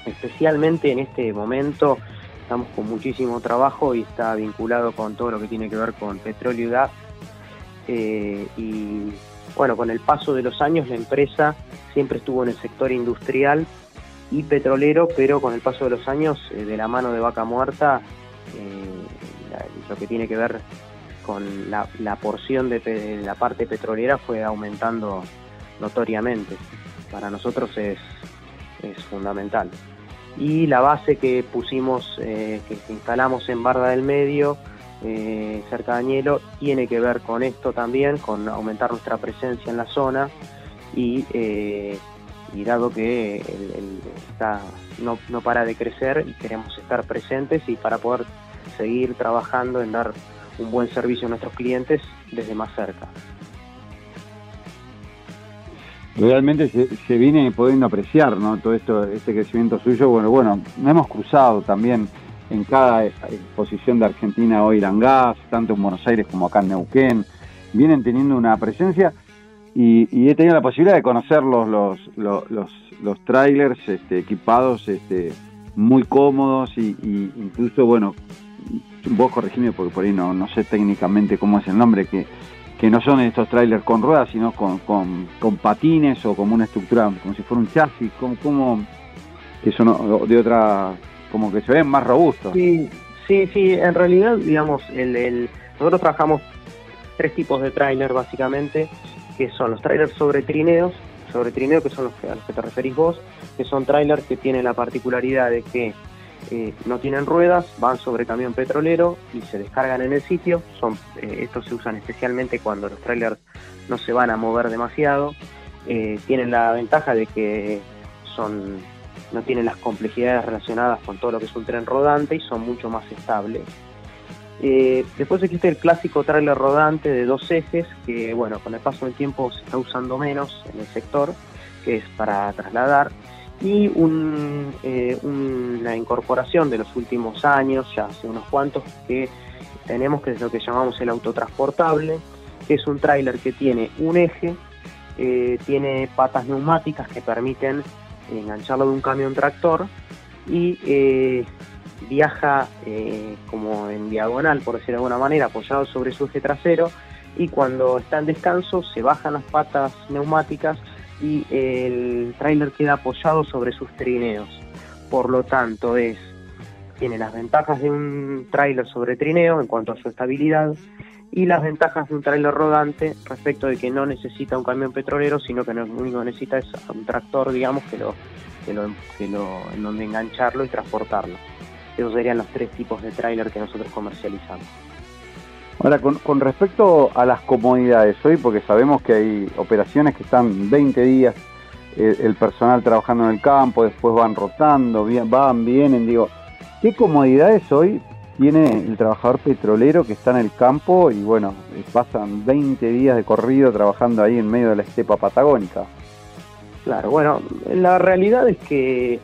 Especialmente en este momento estamos con muchísimo trabajo y está vinculado con todo lo que tiene que ver con petróleo y gas. Eh, y bueno, con el paso de los años la empresa siempre estuvo en el sector industrial y petrolero, pero con el paso de los años, eh, de la mano de vaca muerta, eh, lo que tiene que ver con la, porción de, la parte petrolera fue aumentando notoriamente. Para nosotros es, es fundamental. Y la base que pusimos, eh, que instalamos en Barda del Medio, cerca de Añelo, tiene que ver con esto también, con aumentar nuestra presencia en la zona y, y dado que el- el- está, no, no para de crecer y queremos estar presentes y para poder seguir trabajando en dar un buen servicio a nuestros clientes desde más cerca. Realmente se, viene pudiendo apreciar ¿no? todo esto, este crecimiento suyo. Bueno, bueno, hemos cruzado también en cada exposición de Argentina hoy gas, tanto en Buenos Aires como acá en Neuquén. Vienen teniendo una presencia y, y he tenido la posibilidad de conocer los, los, los, los, los trailers este, equipados este, muy cómodos y, y incluso, bueno, vos corregime porque por ahí no, no sé técnicamente cómo es el nombre, que, que no son estos trailers con ruedas, sino con, con, con patines o como una estructura, como si fuera un chasis, como, como que son de otra, como que se ven más robustos. Sí, sí, sí, en realidad, digamos, el, el- nosotros trabajamos tres tipos de tráiler básicamente, que son los trailers sobre trineos, sobre trineo que son los que, a los que te referís vos, que son trailers que tienen la particularidad de que eh, no tienen ruedas, van sobre camión petrolero y se descargan en el sitio. Son, eh, estos se usan especialmente cuando los trailers no se van a mover demasiado. Eh, tienen la ventaja de que son no tienen las complejidades relacionadas con todo lo que es un tren rodante y son mucho más estables. Eh, después existe el clásico tráiler rodante de dos ejes que, bueno, con el paso del tiempo se está usando menos en el sector, que es para trasladar, y un, eh, una incorporación de los últimos años, ya hace unos cuantos, que tenemos, que es lo que llamamos el autotransportable, que es un tráiler que tiene un eje, eh, tiene patas neumáticas que permiten engancharlo de un camión tractor y eh, viaja eh, como en diagonal, por decirlo de alguna manera, apoyado sobre su eje trasero y cuando está en descanso se bajan las patas neumáticas y el tráiler queda apoyado sobre sus trineos. Por lo tanto, es tiene las ventajas de un tráiler sobre trineo en cuanto a su estabilidad y las ventajas de un tráiler rodante respecto de que no necesita un camión petrolero, sino que lo único que necesita es un tractor, digamos, que lo, que lo, que lo en donde engancharlo y transportarlo. Esos serían los tres tipos de tráiler que nosotros comercializamos. Ahora, con, con respecto a las comodidades hoy, porque sabemos que hay operaciones que están 20 días eh, el personal trabajando en el campo, después van rotando, bien- van, vienen, digo, ¿qué comodidades hoy tiene el trabajador petrolero que está en el campo y bueno, eh, pasan 20 días de corrido trabajando ahí en medio de la estepa patagónica? Claro, bueno, la realidad es que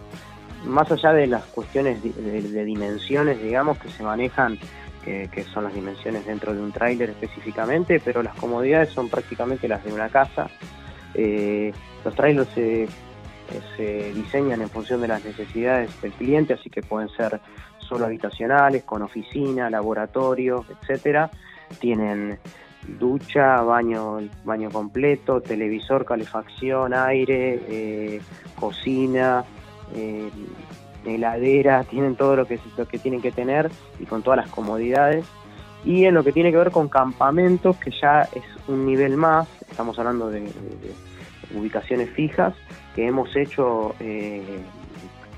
más allá de las cuestiones de, dimensiones, digamos, que se manejan, que, son las dimensiones dentro de un tráiler específicamente, pero las comodidades son prácticamente las de una casa. Eh, los trailers se, se diseñan en función de las necesidades del cliente, así que pueden ser solo habitacionales, con oficina, laboratorio, etcétera. Tienen ducha, baño, baño completo, televisor, calefacción, aire, eh, cocina, eh, heladera, tienen todo lo que, tienen que tener y con todas las comodidades. Y en lo que tiene que ver con campamentos, que ya es un nivel más, estamos hablando de, ubicaciones fijas que hemos hecho eh,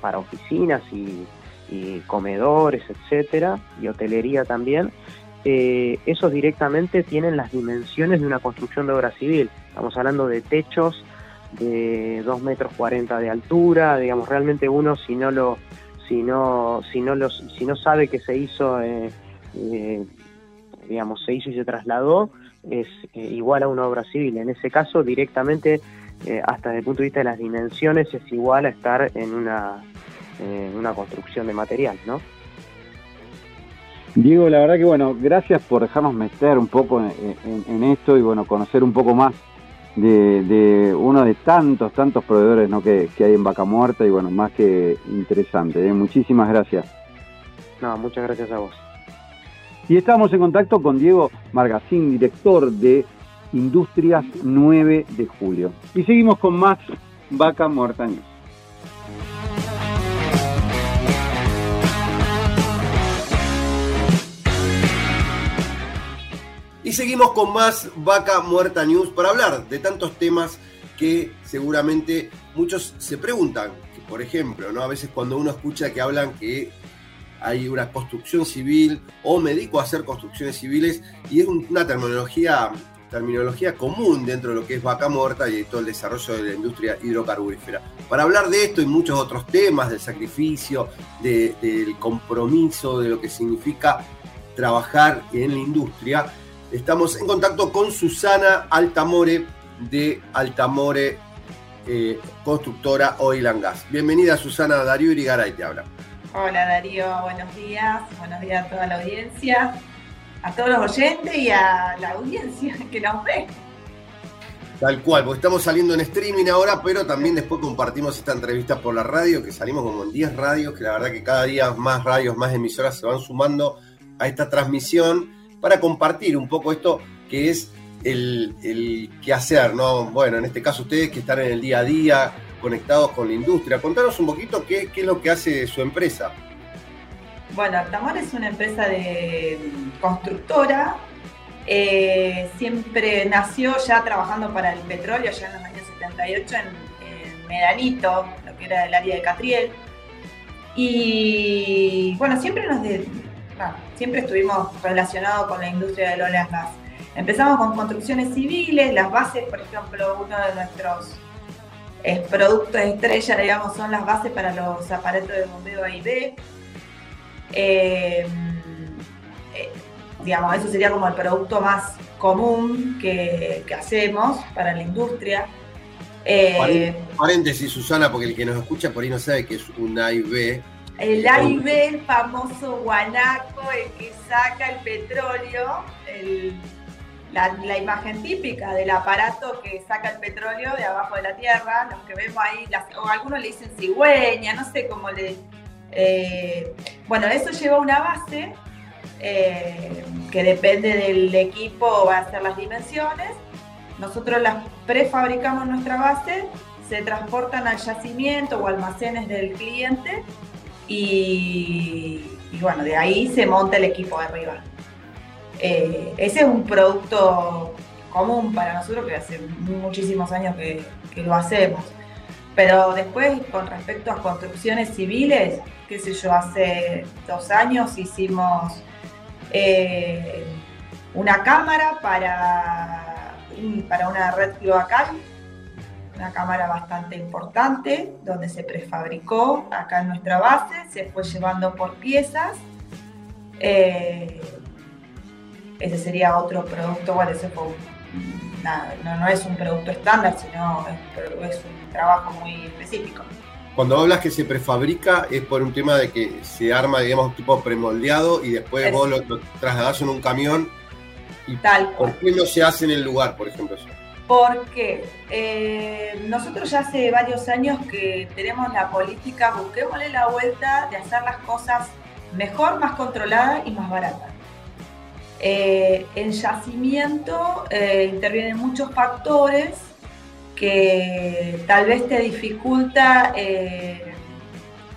para oficinas y, y comedores, etcétera, y hotelería también. Eh, esos directamente tienen las dimensiones de una construcción de obra civil. Estamos hablando de techos de 2 metros 40 de altura, digamos, realmente uno si no lo, si no, si no los, si no sabe que se hizo, eh, eh, digamos, se hizo y se trasladó, es eh, igual a una obra civil. En ese caso, directamente, eh, hasta desde el punto de vista de las dimensiones, es igual a estar en una, una construcción de material, ¿no? Diego, la verdad que bueno, gracias por dejarnos meter un poco en esto y bueno, conocer un poco más de, de uno de tantos, tantos proveedores ¿no? que, que hay en Vaca Muerta y bueno, más que interesante. ¿eh? Muchísimas gracias. No, muchas gracias a vos. Y estamos en contacto con Diego Margacín, director de Industrias 9 de Julio. Y seguimos con más Vaca Muerta News. Y seguimos con más Vaca Muerta News para hablar de tantos temas que seguramente muchos se preguntan. Que, por ejemplo, ¿no? a veces cuando uno escucha que hablan que hay una construcción civil o me dedico a hacer construcciones civiles y es un- una terminología, terminología común dentro de lo que es vaca muerta y de todo el desarrollo de la industria hidrocarburífera. Para hablar de esto y muchos otros temas, del sacrificio, de- del compromiso, de lo que significa trabajar en la industria, estamos en contacto con Susana Altamore de Altamore eh, Constructora Oil and Gas. Bienvenida Susana, Darío Irigaray te habla. Hola Darío, buenos días, buenos días a toda la audiencia, a todos los oyentes y a la audiencia que nos ve. Tal cual, porque estamos saliendo en streaming ahora, pero también después compartimos esta entrevista por la radio, que salimos como en 10 radios, que la verdad que cada día más radios, más emisoras se van sumando a esta transmisión para compartir un poco esto que es el, el qué hacer, ¿no? Bueno, en este caso ustedes que están en el día a día, conectados con la industria. Contanos un poquito qué, qué es lo que hace su empresa. Bueno, Altamor es una empresa de mm, constructora, eh, siempre nació ya trabajando para el petróleo, ya en los años 78 en, en Medanito, lo que era el área de Catriel. Y bueno, siempre nos de- siempre estuvimos relacionados con la industria del oil and gas. Empezamos con construcciones civiles, las bases, por ejemplo, uno de nuestros eh, productos estrella, digamos, son las bases para los aparatos de bombeo A y B. Eh, eh, digamos, eso sería como el producto más común que, hacemos para la industria. Paré- Paréntesis, Susana, porque el que nos escucha por ahí no sabe que es un A y B. el A y B, el famoso guanaco, el que saca el petróleo, el- la, la imagen típica del aparato que saca el petróleo de abajo de la tierra, los que vemos ahí, las- o algunos le dicen cigüeña, no sé cómo le... eh, bueno, eso lleva una base eh, que depende del equipo, va a ser las dimensiones. nosotros las prefabricamos en nuestra base, se transportan al yacimiento o almacenes del cliente y, bueno, de ahí se monta el equipo de arriba. Eh, ese es un producto común para nosotros que hace muchísimos años que, que lo hacemos. Pero después, con respecto a construcciones civiles, qué sé yo, hace dos años hicimos eh, una cámara para, para una red cloacal, una cámara bastante importante, donde se prefabricó acá en nuestra base, se fue llevando por piezas. Eh, ese sería otro producto, bueno, ese fue un- nada, no, no es un producto estándar, sino es, es un trabajo muy específico. Cuando hablas que se prefabrica es por un tema de que se arma, digamos, tipo premoldeado y después Es- vos lo, lo trasladás en un camión. ¿Y Tal por qué no se hace en el lugar, por ejemplo? eso? Porque eh, nosotros ya hace varios años que tenemos la política, busquémosle la vuelta de hacer las cosas mejor, más controladas y más baratas. Eh, en yacimiento eh, intervienen muchos factores que tal vez te dificulta, eh,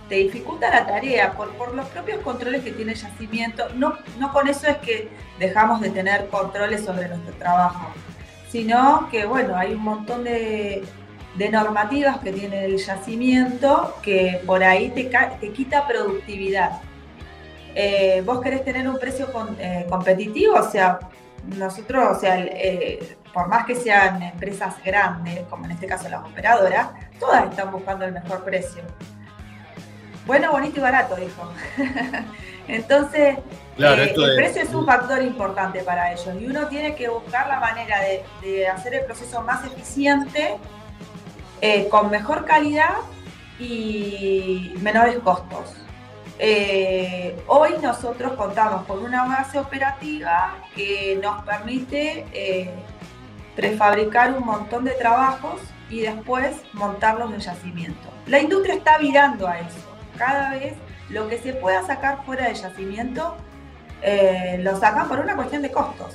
te dificulta la tarea por, por los propios controles que tiene el yacimiento. No, no con eso es que dejamos de tener controles sobre nuestro trabajo sino que bueno, hay un montón de, de normativas que tiene el yacimiento que por ahí te, te quita productividad. Eh, vos querés tener un precio eh, competitivo, o sea, nosotros, o sea, eh, por más que sean empresas grandes, como en este caso las operadoras, todas están buscando el mejor precio. Bueno, bonito y barato, dijo. Entonces, Claro, eh, el de- precio es un factor importante para ellos y uno tiene que buscar la manera de, de hacer el proceso más eficiente, eh, con mejor calidad y menores costos. Eh, hoy nosotros contamos con una base operativa que nos permite prefabricar un montón de trabajos y después montarlos en yacimiento. La industria está virando a eso. Cada vez lo que se pueda sacar fuera del yacimiento eh, lo sacan por una cuestión de costos.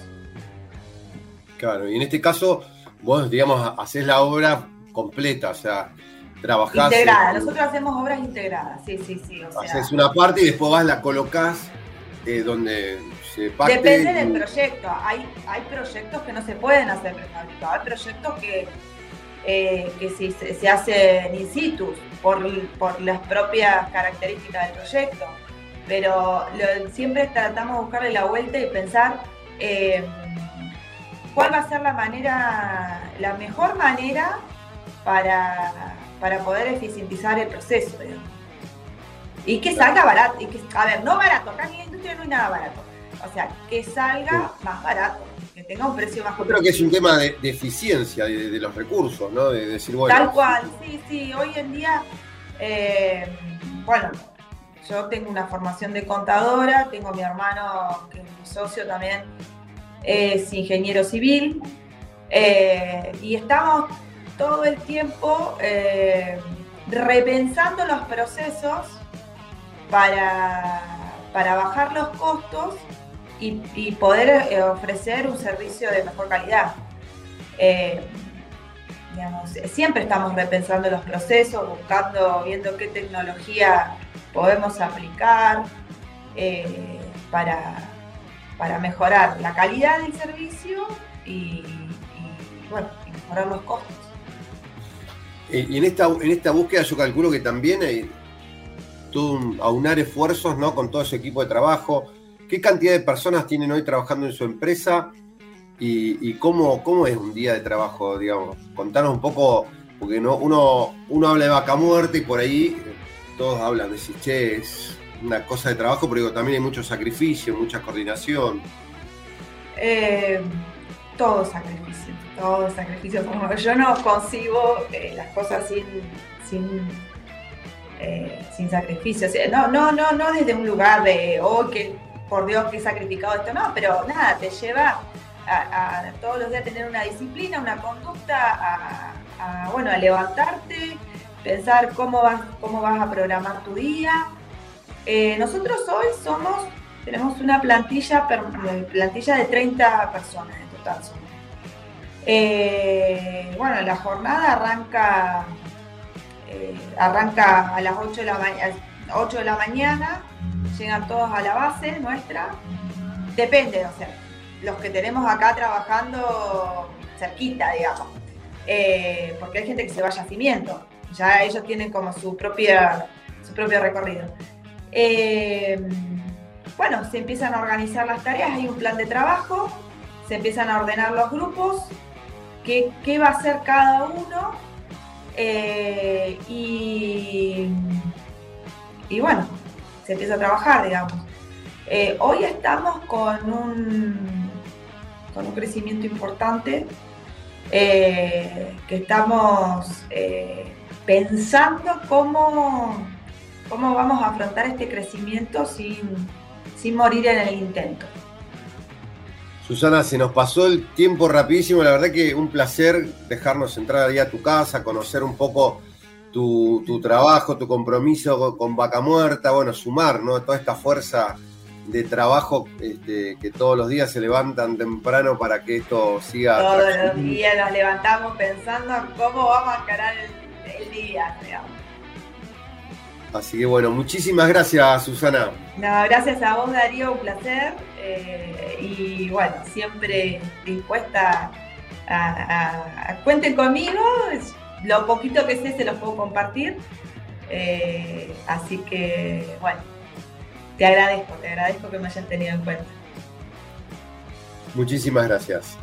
Claro, y en este caso, vos, digamos, haces la obra completa, o sea, trabajás. Integrada. en- Nosotros hacemos obras integradas, sí, sí, sí. O sea, haces una parte y después vas, la colocás eh, donde se pacte. Depende del proyecto. Hay, hay proyectos que no se pueden hacer prefabricados. Hay proyectos que, eh, que si se, se hacen in situ por, por las propias características del proyecto. Pero lo- siempre tratamos de buscarle la vuelta y pensar eh, cuál va a ser la manera, la mejor manera para, para poder eficientizar el proceso. digamos. Y que salga barato. Y que, a ver, no barato, acá en la industria no hay nada barato. O sea, que salga más barato, que tenga un precio más Yo creo que es un tema de, de eficiencia de, de los recursos, ¿no? De decir, bueno. Tal cual, sí, sí. Hoy en día, eh, bueno, yo tengo una formación de contadora, tengo a mi hermano, que es mi socio también, es ingeniero civil, eh, y estamos todo el tiempo eh, repensando los procesos para, para bajar los costos y, poder eh, ofrecer un servicio de mejor calidad. Siempre estamos repensando los procesos, buscando, viendo qué tecnología podemos aplicar eh, para, para mejorar la calidad del servicio y, bueno, mejorar los costos. Y en esta, en esta búsqueda yo calculo que también hay todo un aunar esfuerzos, ¿no? Con todo ese equipo de trabajo. ¿Qué cantidad de personas tienen hoy trabajando en su empresa? ¿Y, cómo, cómo es un día de trabajo, digamos? Contanos un poco, porque no, uno, uno habla de vaca muerta y por ahí todos hablan de si, che, es una cosa de trabajo, pero digo, también hay mucho sacrificio, mucha coordinación. Eh, todo sacrificio, todo sacrificio. Como yo no concibo eh, las cosas sin, sin, eh, sin sacrificio. No, no, no, no desde un lugar de, oh, que por Dios que he sacrificado esto, no, pero nada, te lleva a, todos los días tener una disciplina, una conducta, a, bueno, a levantarte, pensar cómo vas, cómo vas a programar tu día. Eh, nosotros hoy somos, tenemos una plantilla, per- plantilla de 30 personas en total. Eh, bueno, la jornada arranca, eh, arranca a las 8 de, la ma- 8 de la mañana, llegan todos a la base nuestra. Depende, o sea, los que tenemos acá trabajando cerquita, digamos. Eh, porque hay gente que se vaya a cimiento. Ya ellos tienen como su propia su propio recorrido. Eh, bueno, se empiezan a organizar las tareas, hay un plan de trabajo, se empiezan a ordenar los grupos, qué, qué va a hacer cada uno eh, y, y bueno, se empieza a trabajar, digamos. Eh, hoy estamos con un, con un crecimiento importante, que estamos pensando cómo, cómo vamos a afrontar este crecimiento sin, sin morir en el intento. Susana, se nos pasó el tiempo rapidísimo. La verdad que un placer dejarnos entrar ahí a tu casa, conocer un poco tu, tu trabajo, tu compromiso con, con Vaca Muerta, bueno, sumar ¿no? toda esta fuerza de trabajo este, que todos los días se levantan temprano para que esto siga. Todos los días nos levantamos pensando en cómo vamos a encarar el, el día. Así que bueno, muchísimas gracias, Susana. No, gracias a vos, Darío, un placer. eh, y bueno, siempre dispuesta a, a- a- cuenten conmigo. Lo poquito que sé se los puedo compartir. eh, así que bueno, te agradezco, te agradezco que me hayan tenido en cuenta. Muchísimas gracias.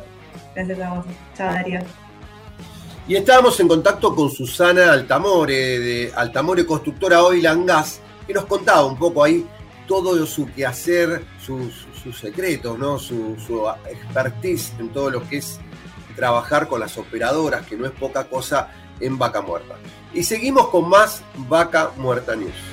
Gracias a vos. Chao, Darío. Y estábamos en contacto con Susana Altamore, de Altamore Constructora Oil and Gas, que nos contaba un poco ahí todo su quehacer, sus, sus secretos, ¿no? su, su expertise en todo lo que es trabajar con las operadoras, que no es poca cosa en Vaca Muerta. Y seguimos con más Vaca Muerta News.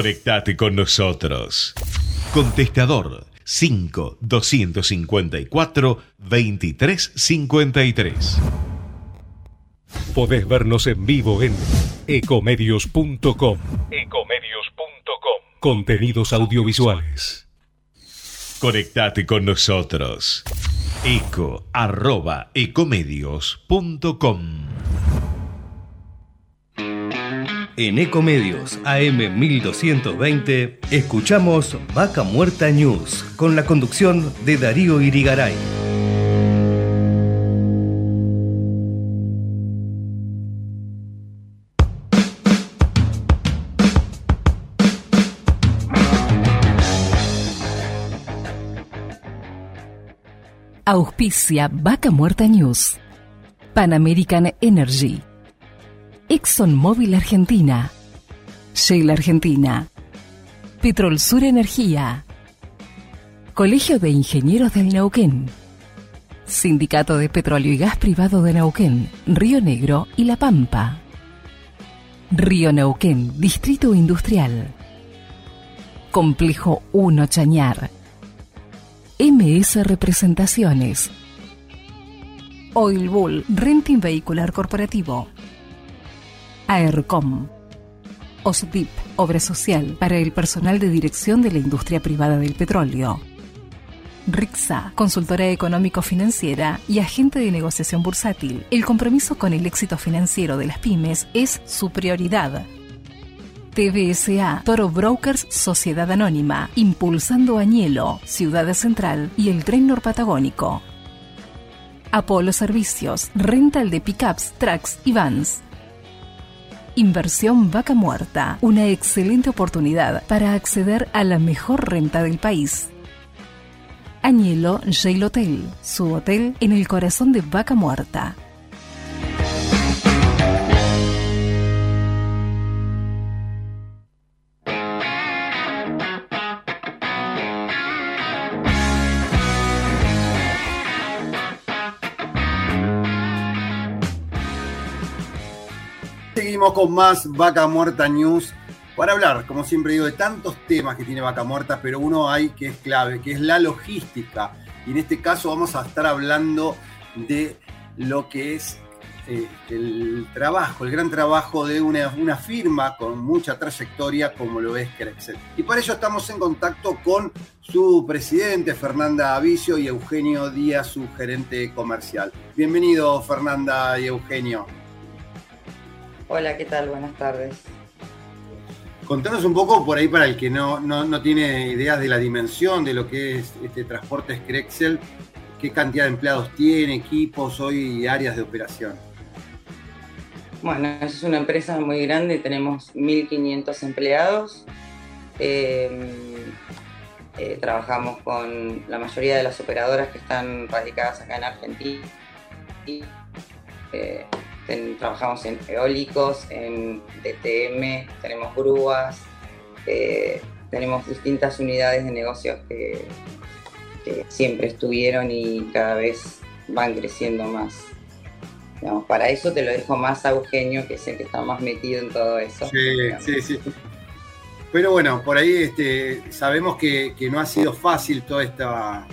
Conectate con nosotros. Contestador 5 254 2353. Podés vernos en vivo en ecomedios.com. Ecomedios.com. Contenidos audiovisuales. Conectate con nosotros. Eco arroba ecomedios.com. En Ecomedios AM1220 escuchamos Vaca Muerta News con la conducción de Darío Irigaray. Auspicia Vaca Muerta News. Pan American Energy ExxonMobil Argentina, Shell Argentina, Petrol Sur Energía, Colegio de Ingenieros del Neuquén, Sindicato de Petróleo y Gas Privado de Neuquén, Río Negro y La Pampa. Río Neuquén, Distrito Industrial. Complejo 1 Chañar. MS Representaciones. Oil Bull, Renting Vehicular Corporativo. AERCOM. OSDIP, Obra Social para el personal de dirección de la industria privada del petróleo. RIXA, consultora económico-financiera y agente de negociación bursátil. El compromiso con el éxito financiero de las pymes es su prioridad. TBSA, Toro Brokers Sociedad Anónima, impulsando Añelo, Ciudad Central y el Tren Norpatagónico. Apolo Servicios, rental de pickups, trucks y vans. Inversión Vaca Muerta, una excelente oportunidad para acceder a la mejor renta del país. Añelo Jail Hotel, su hotel en el corazón de Vaca Muerta. Con más Vaca Muerta News para hablar, como siempre digo, de tantos temas que tiene Vaca Muerta, pero uno hay que es clave, que es la logística. Y en este caso vamos a estar hablando de lo que es eh, el trabajo, el gran trabajo de una, una firma con mucha trayectoria como lo es Crexel. Y para ello estamos en contacto con su presidente, Fernanda Avicio, y Eugenio Díaz, su gerente comercial. Bienvenido, Fernanda y Eugenio. Hola, ¿qué tal? Buenas tardes. Contanos un poco por ahí para el que no, no, no tiene ideas de la dimensión de lo que es este transporte Screxel, qué cantidad de empleados tiene, equipos hoy y áreas de operación. Bueno, es una empresa muy grande, tenemos 1.500 empleados. Eh, eh, trabajamos con la mayoría de las operadoras que están radicadas acá en Argentina. Eh, trabajamos en eólicos, en DTM, tenemos grúas, eh, tenemos distintas unidades de negocios que, que siempre estuvieron y cada vez van creciendo más. Digamos, para eso te lo dejo más a Eugenio, que es el que está más metido en todo eso. Sí, sí, sí. Pero bueno, por ahí este, sabemos que, que no ha sido fácil toda esta,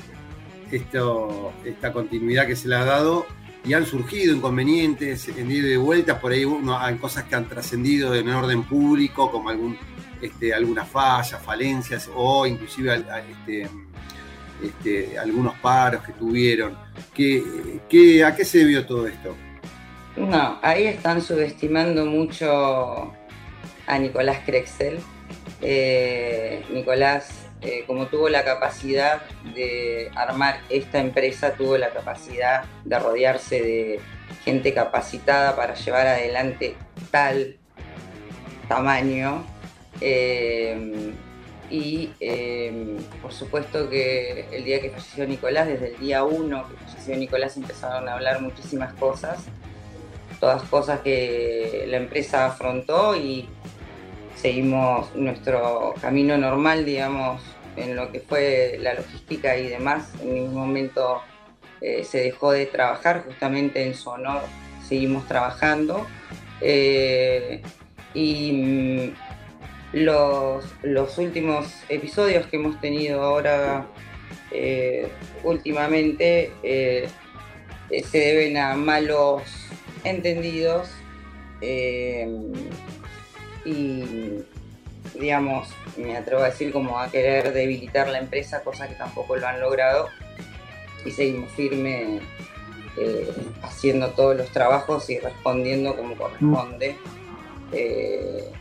esto, esta continuidad que se le ha dado y han surgido inconvenientes en ida y de vueltas, por ahí uno, hay cosas que han trascendido en orden público, como algún, este, algunas fallas, falencias o inclusive este, este, algunos paros que tuvieron. ¿Qué, qué, ¿A qué se debió todo esto? No, ahí están subestimando mucho a Nicolás Crexel. Eh, Nicolás, eh, como tuvo la capacidad de armar esta empresa, tuvo la capacidad de rodearse de gente capacitada para llevar adelante tal tamaño. Eh, y eh, por supuesto que el día que falleció Nicolás, desde el día uno que falleció Nicolás, empezaron a hablar muchísimas cosas todas cosas que la empresa afrontó y seguimos nuestro camino normal, digamos, en lo que fue la logística y demás. En ningún momento eh, se dejó de trabajar, justamente en su honor seguimos trabajando. Eh, y mm, los, los últimos episodios que hemos tenido ahora eh, últimamente se deben a malos entendidos y digamos, me atrevo a decir como a querer debilitar la empresa, cosa que tampoco lo han logrado y seguimos firme eh, haciendo todos los trabajos y respondiendo como corresponde eh,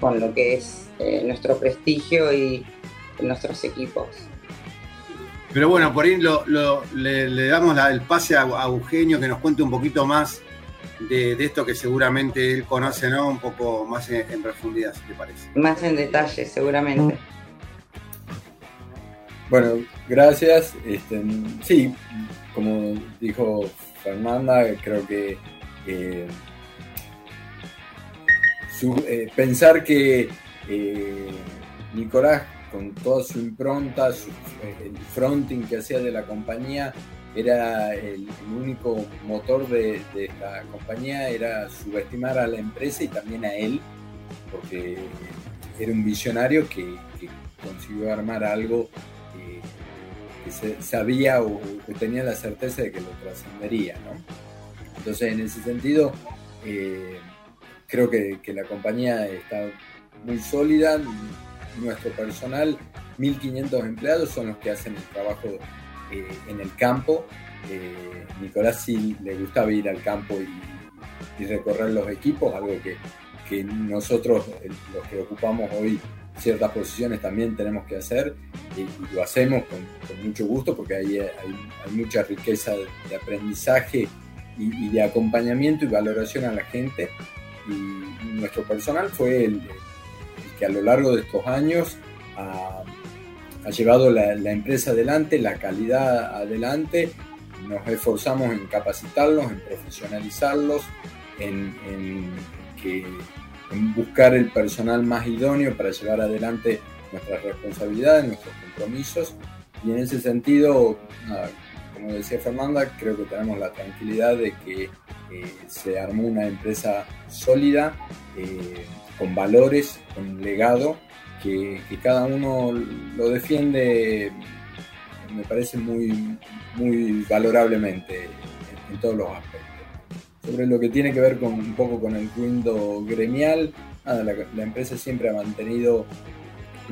con lo que es eh, nuestro prestigio y nuestros equipos. Pero bueno, por ahí le, damos el pase a Eugenio que nos cuente un poquito más de, de esto que seguramente él conoce, ¿no? Un poco más en, en profundidad, si te parece. Más en detalle, seguramente. Bueno, gracias. Este, sí, como dijo Fernanda, creo que eh, su- eh, pensar que eh, Nicolás con toda su impronta, su- el fronting que hacía de la compañía, era el, único motor de, de esta compañía, era subestimar a la empresa y también a él, porque era un visionario que, consiguió armar algo eh, que se- sabía o que tenía la certeza de que lo trascendería, ¿no? Entonces, en ese sentido, eh, creo que, que la compañía está muy sólida. Nuestro personal, 1.500 empleados, son los que hacen el trabajo eh, en el campo. Eh, Nicolás sí le gustaba ir al campo y, y recorrer los equipos, algo que, que nosotros, eh, los que ocupamos hoy ciertas posiciones, también tenemos que hacer y, y lo hacemos con, con mucho gusto porque ahí hay, hay mucha riqueza de, de aprendizaje y, y de acompañamiento y valoración a la gente. Y nuestro personal fue el, el que a lo largo de estos años ha, ha llevado la, la empresa adelante, la calidad adelante. Nos esforzamos en capacitarlos, en profesionalizarlos, en, en que, en buscar el personal más idóneo para llevar adelante nuestras responsabilidades, nuestros compromisos. Y en ese sentido, como decía Fernanda, creo que tenemos la tranquilidad de que eh, se armó una empresa sólida, eh, con valores, con legado, que, que cada uno lo defiende, me parece muy, muy valorablemente en, en todos los aspectos. Sobre lo que tiene que ver con un poco con el ruido gremial, nada, la, la empresa siempre ha mantenido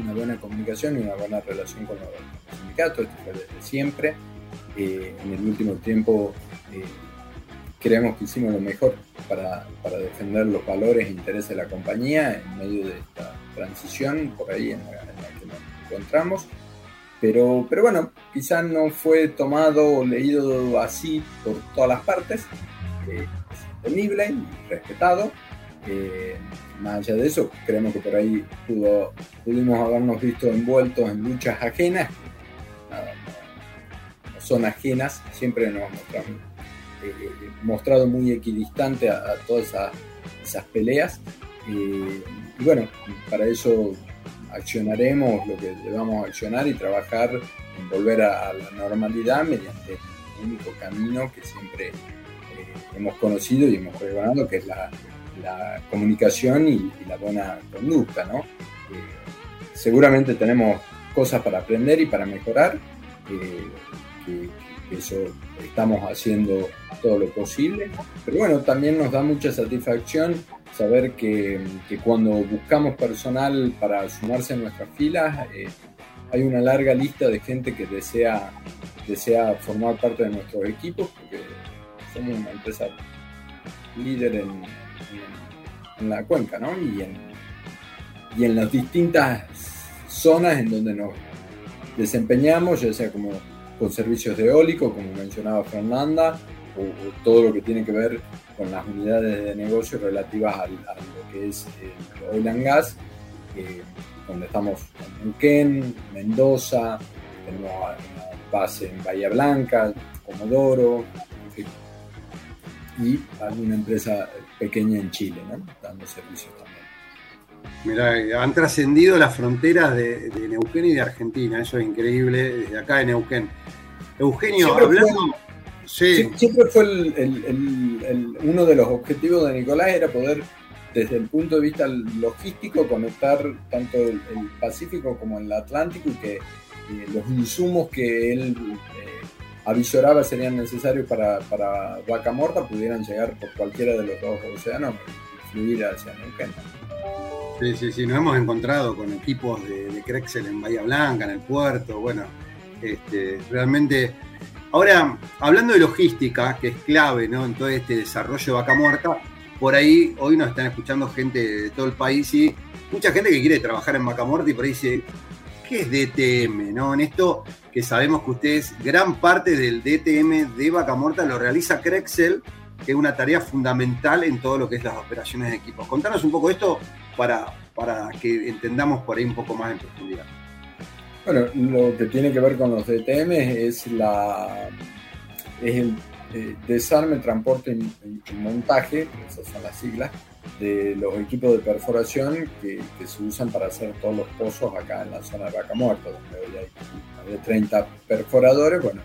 una buena comunicación y una buena relación con los sindicatos, esto fue desde siempre. Eh, en el último tiempo eh, creemos que hicimos lo mejor para, para, defender los valores e intereses de la compañía en medio de esta transición por ahí en la, que nos encontramos. Pero, pero bueno, quizás no fue tomado o leído así por todas las partes. Eh, es entendible respetado. Eh, más allá de eso, creemos que por ahí pudimos habernos visto envueltos en luchas ajenas. No son ajenas, siempre nos mostramos eh, mostrado muy equidistante a, a todas esas, esas peleas. Eh, y bueno, para eso accionaremos lo que debamos accionar y trabajar en volver a, a la normalidad mediante el único camino que siempre eh, hemos conocido y hemos pregonado, que es la, la comunicación y, y, la buena conducta. ¿no? seguramente tenemos cosas para aprender y para mejorar. que, eso estamos haciendo todo lo posible. Pero bueno, también nos da mucha satisfacción saber que, que cuando buscamos personal para sumarse a nuestras filas, eh, hay una larga lista de gente que desea, desea formar parte de nuestros equipos, porque somos una empresa líder en, en, en la cuenca, ¿no? Y en, y en las distintas zonas en donde nos desempeñamos, ya sea como con servicios de eólico, como mencionaba Fernanda, o, todo lo que tiene que ver con las unidades de negocio relativas a lo que es el oil and gas, eh, donde estamos en Neuquén, Mendoza, tenemos una base en Bahía Blanca, Comodoro, en y alguna empresa pequeña en Chile, dando servicios también. Mirá, han trascendido las fronteras de, de, Neuquén y de Argentina, eso es increíble, desde acá de Neuquén. Eugenio, siempre hablando... Fue, sí. Siempre fue el, el, el, uno de los objetivos de Nicolás, era poder, desde el punto de vista logístico, conectar tanto el, Pacífico como el Atlántico y que eh, los insumos que él eh, avisoraba serían necesarios para, para Vaca Morta pudieran llegar por cualquiera de los dos océanos y fluir hacia Neuquén. Sí, sí, sí, nos hemos encontrado con equipos de, de Crexel en Bahía Blanca, en el puerto, bueno, este, realmente. Ahora, hablando de logística, que es clave ¿no? en todo este desarrollo de vaca muerta, por ahí hoy nos están escuchando gente de todo el país y mucha gente que quiere trabajar en vaca muerta y por ahí dice, ¿qué es DTM? ¿no? En esto que sabemos que ustedes, gran parte del DTM de vaca muerta lo realiza Crexel, que es una tarea fundamental en todo lo que es las operaciones de equipos. Contanos un poco esto para, para que entendamos por ahí un poco más en profundidad. Bueno, lo que tiene que ver con los DTM es la es el eh, desarme, transporte y, montaje, esas son las siglas, de los equipos de perforación que, se usan para hacer todos los pozos acá en la zona de Vaca Muerta, donde hoy hay más de 30 perforadores. Bueno,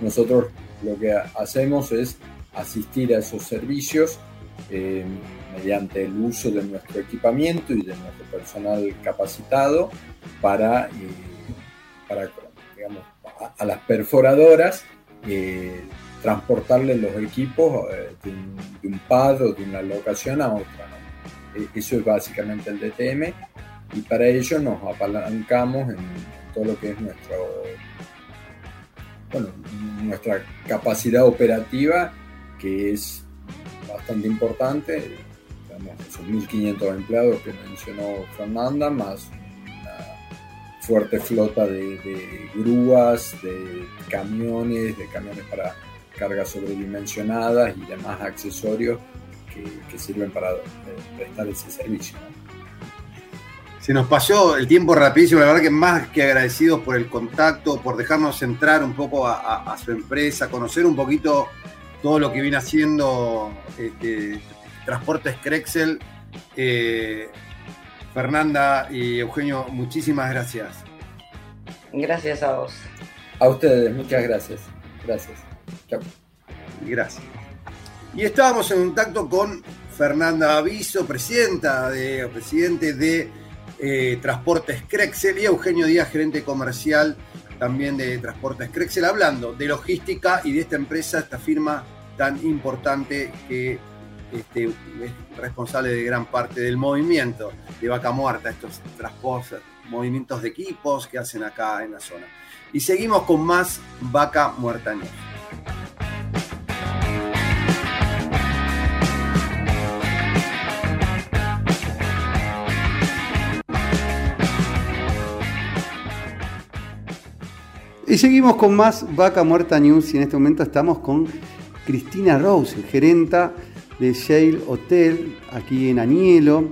nosotros lo que hacemos es asistir a esos servicios eh, mediante el uso de nuestro equipamiento y de nuestro personal capacitado para, eh, para digamos, a, las perforadoras eh, transportarle los equipos eh, de, un, de pad o de una locación a otra. Eh, Eso es básicamente el DTM y para ello nos apalancamos en todo lo que es nuestro, bueno, nuestra capacidad operativa, que es bastante importante. Tenemos esos 1.500 empleados que mencionó Fernanda, más una fuerte flota de, grúas, de camiones, de camiones para cargas sobredimensionadas y demás accesorios que, sirven para eh, prestar ese servicio. Se nos pasó el tiempo rapidísimo, la verdad que más que agradecidos por el contacto, por dejarnos entrar un poco a, a- a su empresa, conocer un poquito todo lo que viene haciendo este, Transportes Crexel. Eh, Fernanda y Eugenio, muchísimas gracias. Gracias a vos. A ustedes, muchas gracias. Gracias. Chao. Gracias. Y estábamos en contacto con Fernanda Aviso, presidenta de, presidente de eh, Transportes Crexel, y Eugenio Díaz, gerente comercial también de Transportes Crexel, hablando de logística y de esta empresa, esta firma tan importante que este, es responsable de gran parte del movimiento de Vaca Muerta, estos transportes, movimientos de equipos que hacen acá en la zona. Y seguimos con más Vaca Muerta News. Y seguimos con más Vaca Muerta News y en este momento estamos con Cristina Rose, gerenta de Shale Hotel aquí en Anielo,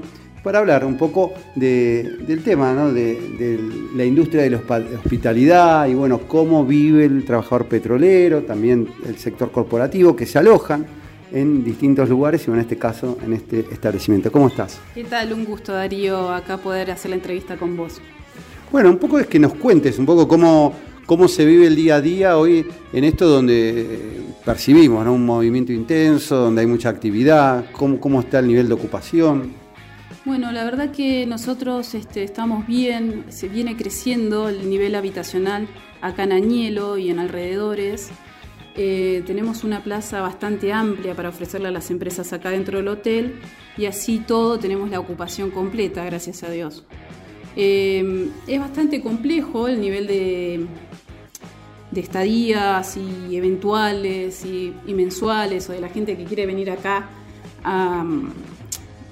para hablar un poco de- del tema, ¿no? de, de la industria de la hospitalidad y bueno, cómo vive el trabajador petrolero, también el sector corporativo que se alojan en distintos lugares y en este caso en este establecimiento. ¿Cómo estás? ¿Qué tal? Un gusto, Darío, acá poder hacer la entrevista con vos. Bueno, un poco es que nos cuentes un poco cómo, cómo se vive el día a día hoy en esto donde eh, percibimos un movimiento intenso, donde hay mucha actividad, cómo, cómo está el nivel de ocupación. Bueno, la verdad que nosotros este, estamos bien, se viene creciendo el nivel habitacional acá en Añelo y en alrededores. Eh, tenemos una plaza bastante amplia para ofrecerle a las empresas acá dentro del hotel y así todo tenemos la ocupación completa, gracias a Dios. Eh, es bastante complejo el nivel de, de estadías y eventuales y, mensuales o de la gente que quiere venir acá a,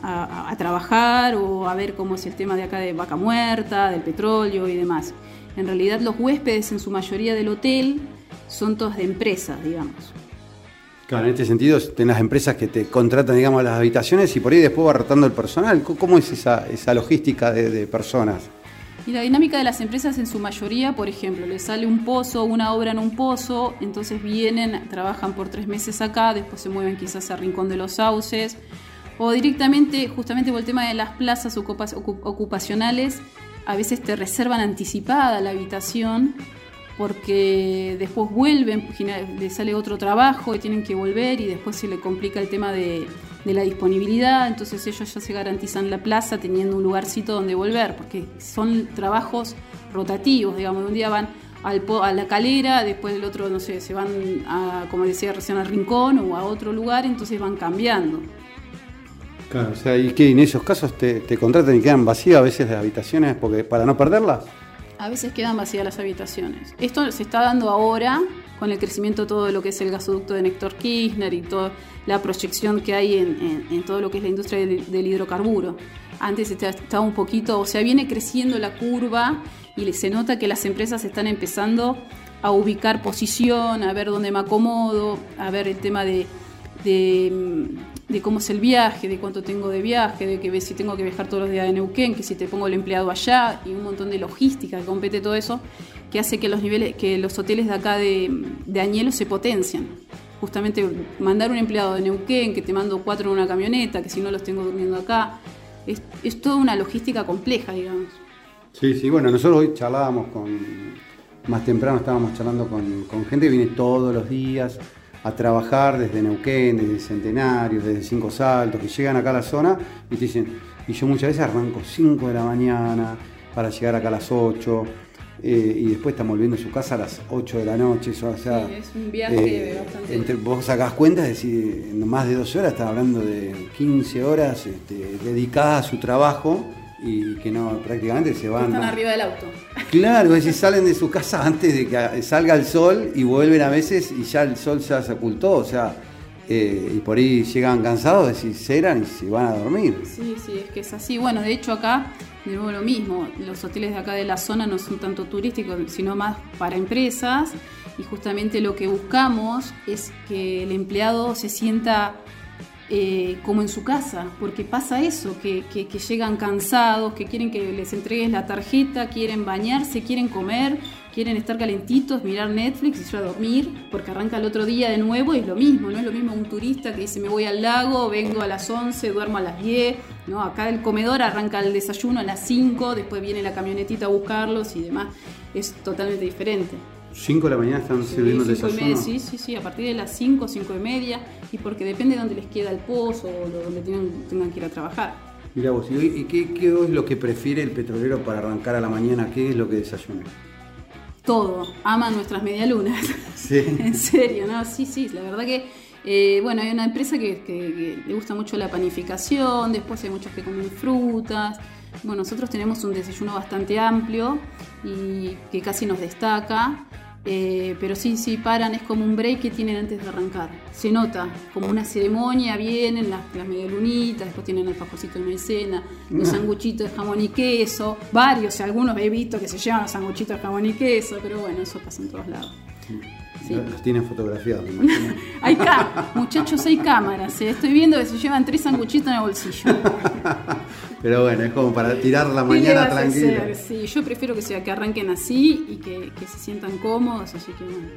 a- trabajar o a ver cómo es el tema de acá de vaca muerta, del petróleo y demás. En realidad los huéspedes en su mayoría del hotel son todos de empresas, digamos. Claro, en este sentido, tenés las empresas que te contratan, digamos, las habitaciones y por ahí después va rotando el personal. ¿Cómo- ¿Cómo es esa, esa logística de personas? Y la dinámica de las empresas en su mayoría, por ejemplo, les sale un pozo, una obra en un pozo, entonces vienen, trabajan por tres meses acá, después se mueven quizás a Rincón de los Sauces, o directamente, justamente por el tema de las plazas ocupa- ocu- ocupacionales, a veces te reservan anticipada la habitación porque después vuelven, les sale otro trabajo y tienen que volver y después se le complica el tema de, la disponibilidad, entonces ellos ya se garantizan la plaza teniendo un lugarcito donde volver, porque son trabajos rotativos, digamos, un día van al a la calera, después el otro, no sé, se van, a, como decía recién, al rincón o a otro lugar, entonces van cambiando. Claro, o sea, y que en esos casos te, te contratan y quedan vacías a veces las habitaciones porque para no perderlas. A veces quedan vacías las habitaciones. Esto se está dando ahora con el crecimiento de todo lo que es el gasoducto de Néstor Kirchner y toda la proyección que hay en, todo lo que es la industria del, hidrocarburo. Antes estaba un poquito, o sea, viene creciendo la curva y se nota que las empresas están empezando a ubicar posición, a ver dónde me acomodo, a ver el tema de, de cómo es el viaje, de cuánto tengo de viaje, de que si tengo que viajar todos los días de Neuquén, que si te pongo el empleado allá y un montón de logística que compete todo eso, que hace que los niveles, que los hoteles de acá de, de Añelo se potencian. justamente mandar un empleado de Neuquén, que te mando cuatro en una camioneta, que si no los tengo durmiendo acá. Es, es toda una logística compleja, digamos. Sí, sí, bueno, nosotros hoy charlábamos con, más temprano estábamos charlando con, con gente que viene todos los días a trabajar desde Neuquén, desde Centenario, desde Cinco Saltos, que llegan acá a la zona y te dicen, y yo muchas veces arranco 5 de la mañana para llegar acá a las 8. eh, y después están volviendo a su casa a las 8 de la noche. eso, o sea, Sí, es un viaje eh, bastante- entre, vos sacás cuentas, es decir, en más de 12 horas, estás hablando de 15 horas este, dedicadas a su trabajo y que no prácticamente se van. Están arriba del auto. Claro, es decir, salen de su casa antes de que salga el sol y vuelven a veces y ya el sol ya se ocultó, o sea, eh, y por ahí llegan cansados, es decir, ceran y se van a dormir. Sí, sí, es que es así. Bueno, de hecho acá, de nuevo lo mismo, los hoteles de acá de la zona no son tanto turísticos, sino más para empresas y justamente lo que buscamos es que el empleado se sienta eh, como en su casa, porque pasa eso, que, que- que llegan cansados, que quieren que les entregues la tarjeta, quieren bañarse, quieren comer, quieren estar calentitos, mirar Netflix y a dormir, porque arranca el otro día de nuevo y es lo mismo, no es lo mismo un turista que dice me voy al lago, vengo a las 11, duermo a las 10, ¿no? acá el comedor arranca el desayuno a las 5, después viene la camionetita a buscarlos y demás, es totalmente diferente. 5 de la mañana están sirviendo el desayuno. media, sí, sí, sí, a partir de las 5, 5 y media, y porque depende de dónde les queda el pozo o donde tengan, tengan que ir a trabajar. Mira vos, ¿y, y qué, qué es lo que prefiere el petrolero para arrancar a la mañana? ¿Qué es lo que desayuna? Todo, aman nuestras medialunas. Sí. en serio, ¿no? Sí, sí, la verdad que, eh, bueno, hay una empresa que, que- que le gusta mucho la panificación, después hay muchos que comen frutas. Bueno, nosotros tenemos un desayuno bastante amplio y que casi nos destaca. eh, pero sí, sí, paran, es como un break que tienen antes de arrancar. Se nota, como una ceremonia, vienen las, las medialunitas, después tienen el fajocito de maicena, los Ah. sanguchitos de jamón y queso, varios, algunos he visto que se llevan los sanguchitos de jamón y queso, pero bueno, eso pasa en todos lados. Sí. Los tienen fotografiados, me imagino. Hay muchachos, hay cámaras. eh. Estoy viendo que se llevan tres sanguchitos en el bolsillo. Pero bueno, es como para tirar la ¿Qué le mañana tranquila. Sí, yo prefiero que, sea, que arranquen así y que, que se sientan cómodos, así que bueno,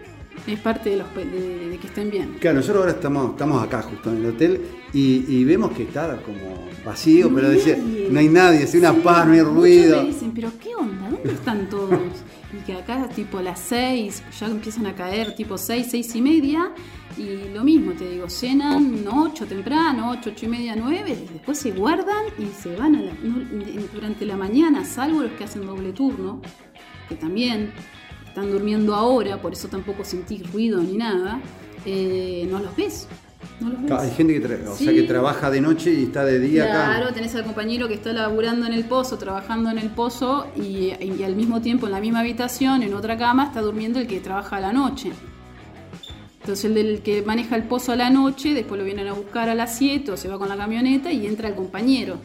es parte de, los, de, de- de que estén bien. Claro, nosotros ahora estamos, estamos acá justo en el hotel y, y vemos que está como vacío, pero decía, no hay nadie, es una Sí, paz, no hay ruido. me dicen, pero ¿qué onda? ¿Dónde están todos? Y que acá tipo a las 6, ya empiezan a caer tipo 6, 6 y media. Y lo mismo, te digo, cenan 8 temprano, 8, 8 y media, 9, y después se guardan y se van a la- durante la mañana, salvo los que hacen doble turno, que también están durmiendo ahora, por eso tampoco sentís ruido ni nada, eh, no los ves. No los ves. Claro, Hay gente que, tra- o sea, que trabaja de noche y está de día Claro, acá. tenés al compañero que está laburando en el pozo, trabajando en el pozo y, y al mismo tiempo en la misma habitación, en otra cama, está durmiendo el que trabaja a la noche. Entonces el del que maneja el pozo a la noche, después lo vienen a buscar a las 7 o se va con la camioneta y entra el compañero.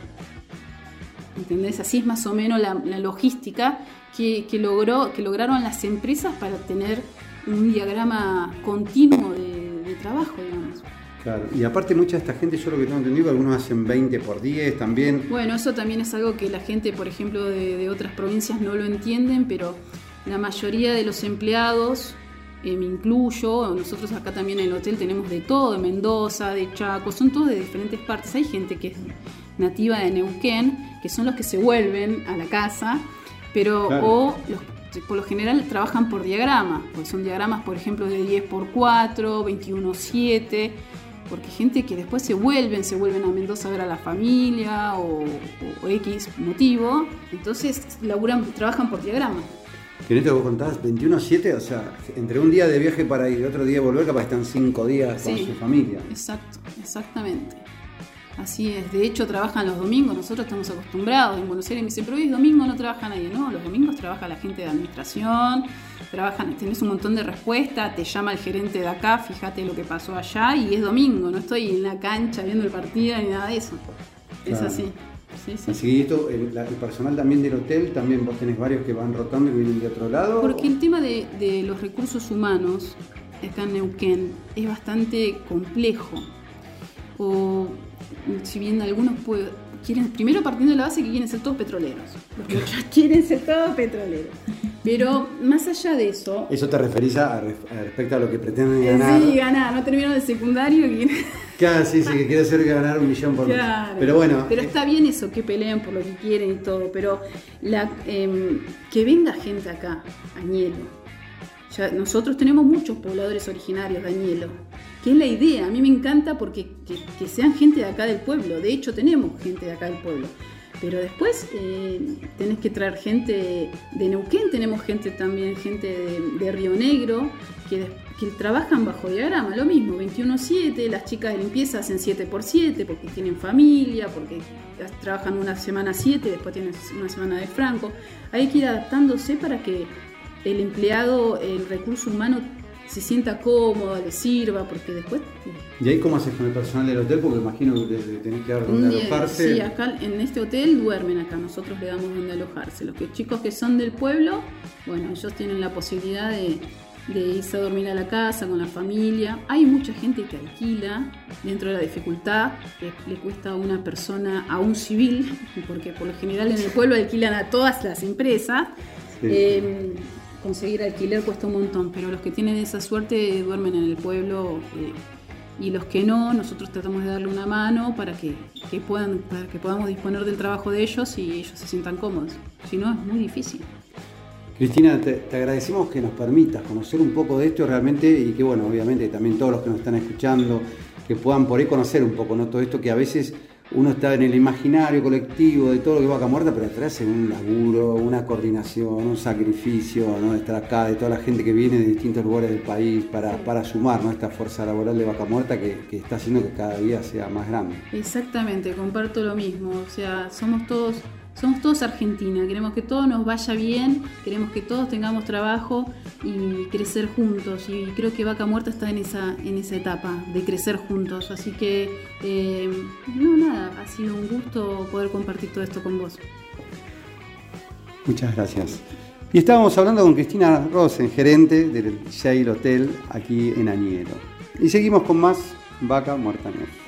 ¿Entendés? Así es más o menos la, la logística que, que logró, que lograron las empresas para tener un diagrama continuo de, de trabajo, digamos. Claro. Y aparte mucha de esta gente, yo lo que tengo entendido, algunos hacen 20 por 10 también. Bueno, eso también es algo que la gente, por ejemplo, de, de otras provincias no lo entienden, pero la mayoría de los empleados, eh, me incluyo, nosotros acá también en el hotel tenemos de todo, de Mendoza, de Chaco, son todos de diferentes partes. Hay gente que es nativa de Neuquén, que son los que se vuelven a la casa, pero Claro. o los- por lo general trabajan por diagrama, pues son diagramas, por ejemplo, de 10 por 4, 21 7, porque gente que después se vuelven, se vuelven a Mendoza a ver a la familia o, o- o X motivo, entonces laburan, trabajan por diagrama. Que en esto que vos contabas, 21-7, o sea, entre un día de viaje para ir y otro día de volver, capaz están 5 días con Sí. su familia. Exacto, exactamente. Así es, de hecho trabajan los domingos, nosotros estamos acostumbrados en Buenos Aires, me dicen, pero hoy es domingo no trabaja nadie, no, los domingos trabaja la gente de administración, trabajan, tenés un montón de respuestas, te llama el gerente de acá, fíjate lo que pasó allá y es domingo, no estoy en la cancha viendo el partido ni nada de eso. Es así. Sí, sí. Así que esto, el, personal también del hotel, también vos tenés varios que van rotando y vienen de otro lado. Porque el tema de, de los recursos humanos acá en Neuquén es bastante complejo. O si bien algunos puede- quieren, primero partiendo de la base que quieren ser todos petroleros. Los muchachos quieren ser todos petroleros. Pero más allá de eso, Eso te referís a, a a respecto a lo que pretenden ganar. sí, ganar, no terminaron de secundario. y- Claro, sí, sí, que quiere hacer ganar un millón por mes. Claro. Pero bueno, Pero está bien eso, que peleen por lo que quieren y todo, pero la, em, que venga gente acá, Añelo. Nosotros tenemos muchos pobladores originarios de Añelo, que es la idea. A mí me encanta porque que, sean gente de acá del pueblo. De hecho, tenemos gente de acá del pueblo. Pero después eh, tenés que traer gente de Neuquén, tenemos gente también, gente de, de Río Negro, que, que trabajan bajo diagrama, lo mismo, 21-7, las chicas de limpieza hacen 7x7 porque tienen familia, porque trabajan una semana 7, después tienen una semana de franco. Hay que ir adaptándose para que el empleado, el recurso humano, se sienta cómodo, le sirva, porque después ¿y ahí cómo haces con el personal del hotel? Porque imagino que te- te tenés que dar donde día- alojarse. Sí, acá en este hotel duermen acá, nosotros le damos donde alojarse. Los que, chicos que son del pueblo, bueno, ellos tienen la posibilidad de, de irse a dormir a la casa con la familia. Hay mucha gente que alquila dentro de la dificultad, que le cuesta a una persona, a un civil, porque por lo general en el pueblo alquilan a todas las empresas. Sí. Eh, conseguir alquiler cuesta un montón, pero los que tienen esa suerte duermen en el pueblo eh, y los que no, nosotros tratamos de darle una mano para que, que puedan, para que podamos disponer del trabajo de ellos y ellos se sientan cómodos. Si no, es muy difícil. Cristina, te, agradecemos que nos permitas conocer un poco de esto realmente y que, bueno, obviamente también todos los que nos están escuchando, que puedan por ahí conocer un poco, ¿no? Todo esto que a veces uno está en el imaginario colectivo de todo lo que va Vaca Muerta, pero atrás hay un laburo, una coordinación, un sacrificio, ¿no? De estar acá, de toda la gente que viene de distintos lugares del país para, sumar, ¿no? Esta fuerza laboral de Vaca Muerta que está haciendo que cada día sea más grande. Exactamente, comparto lo mismo. O sea, somos todos, somos todos Argentina. Queremos que todo nos vaya bien, queremos que todos tengamos trabajo y crecer juntos. Y creo que Vaca Muerta está en esa, en esa etapa de crecer juntos. Así que, eh, no, nada, ha sido un gusto poder compartir todo esto con vos. Muchas gracias. Y estábamos hablando con Cristina Rosen, gerente del Yale Hotel aquí en Añero. Y seguimos con más Vaca Muerta News.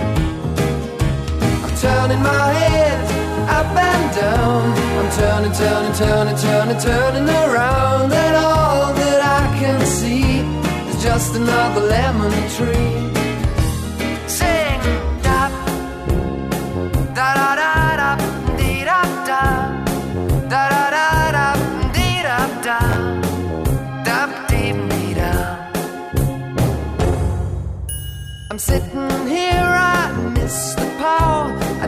Turning my head up and down. I'm turning, turning, turning, turning, turning around, and all that I can see is just another lemon tree. Sing da da da da da dee da da da da da da dee da da dee da. I'm sitting here, I miss the power.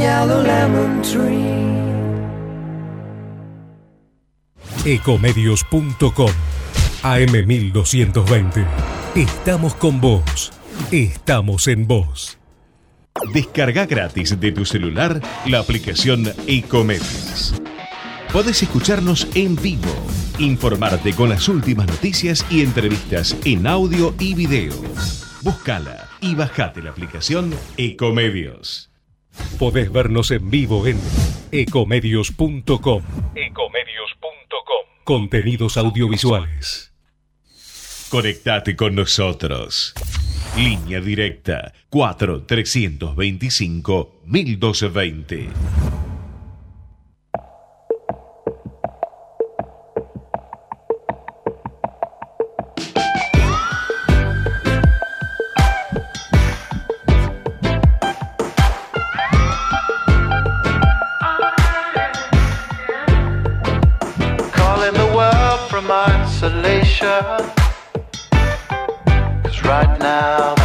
yellow lemon tree. Ecomedios.com AM1220. Estamos con vos. Estamos en vos. Descarga gratis de tu celular la aplicación Ecomedios. Podés escucharnos en vivo, informarte con las últimas noticias y entrevistas en audio y video. Búscala y bajate la aplicación Ecomedios. Podés vernos en vivo en ecomedios.com. Ecomedios.com. Contenidos audiovisuales. Conectate con nosotros. Línea directa 4 325 1220. Cause right now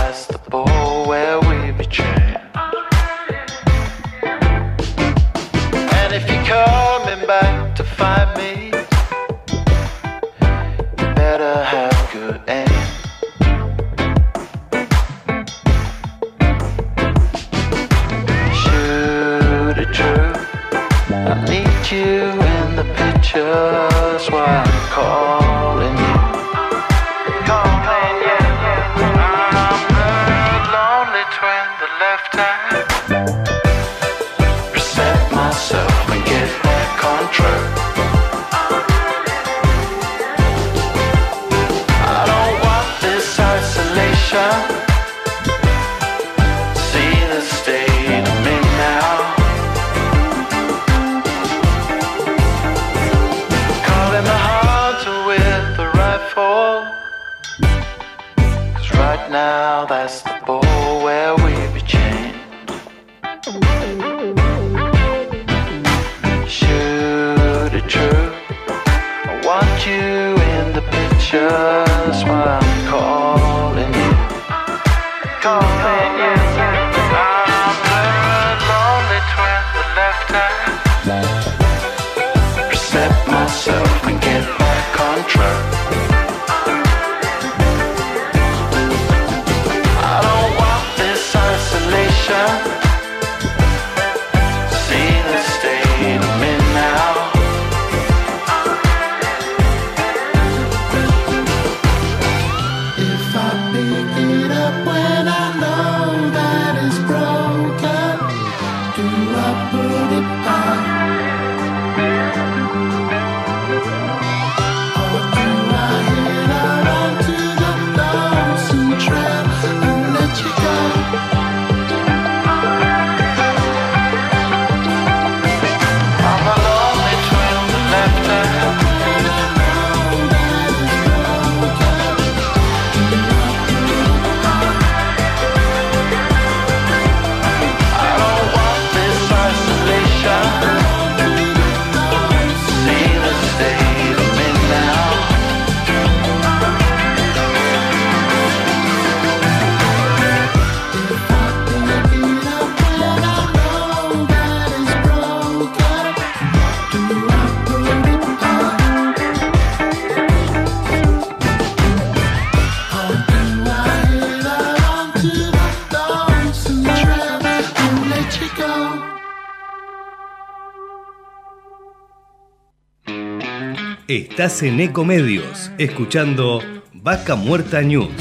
Estás en Ecomedios, escuchando Vaca Muerta News.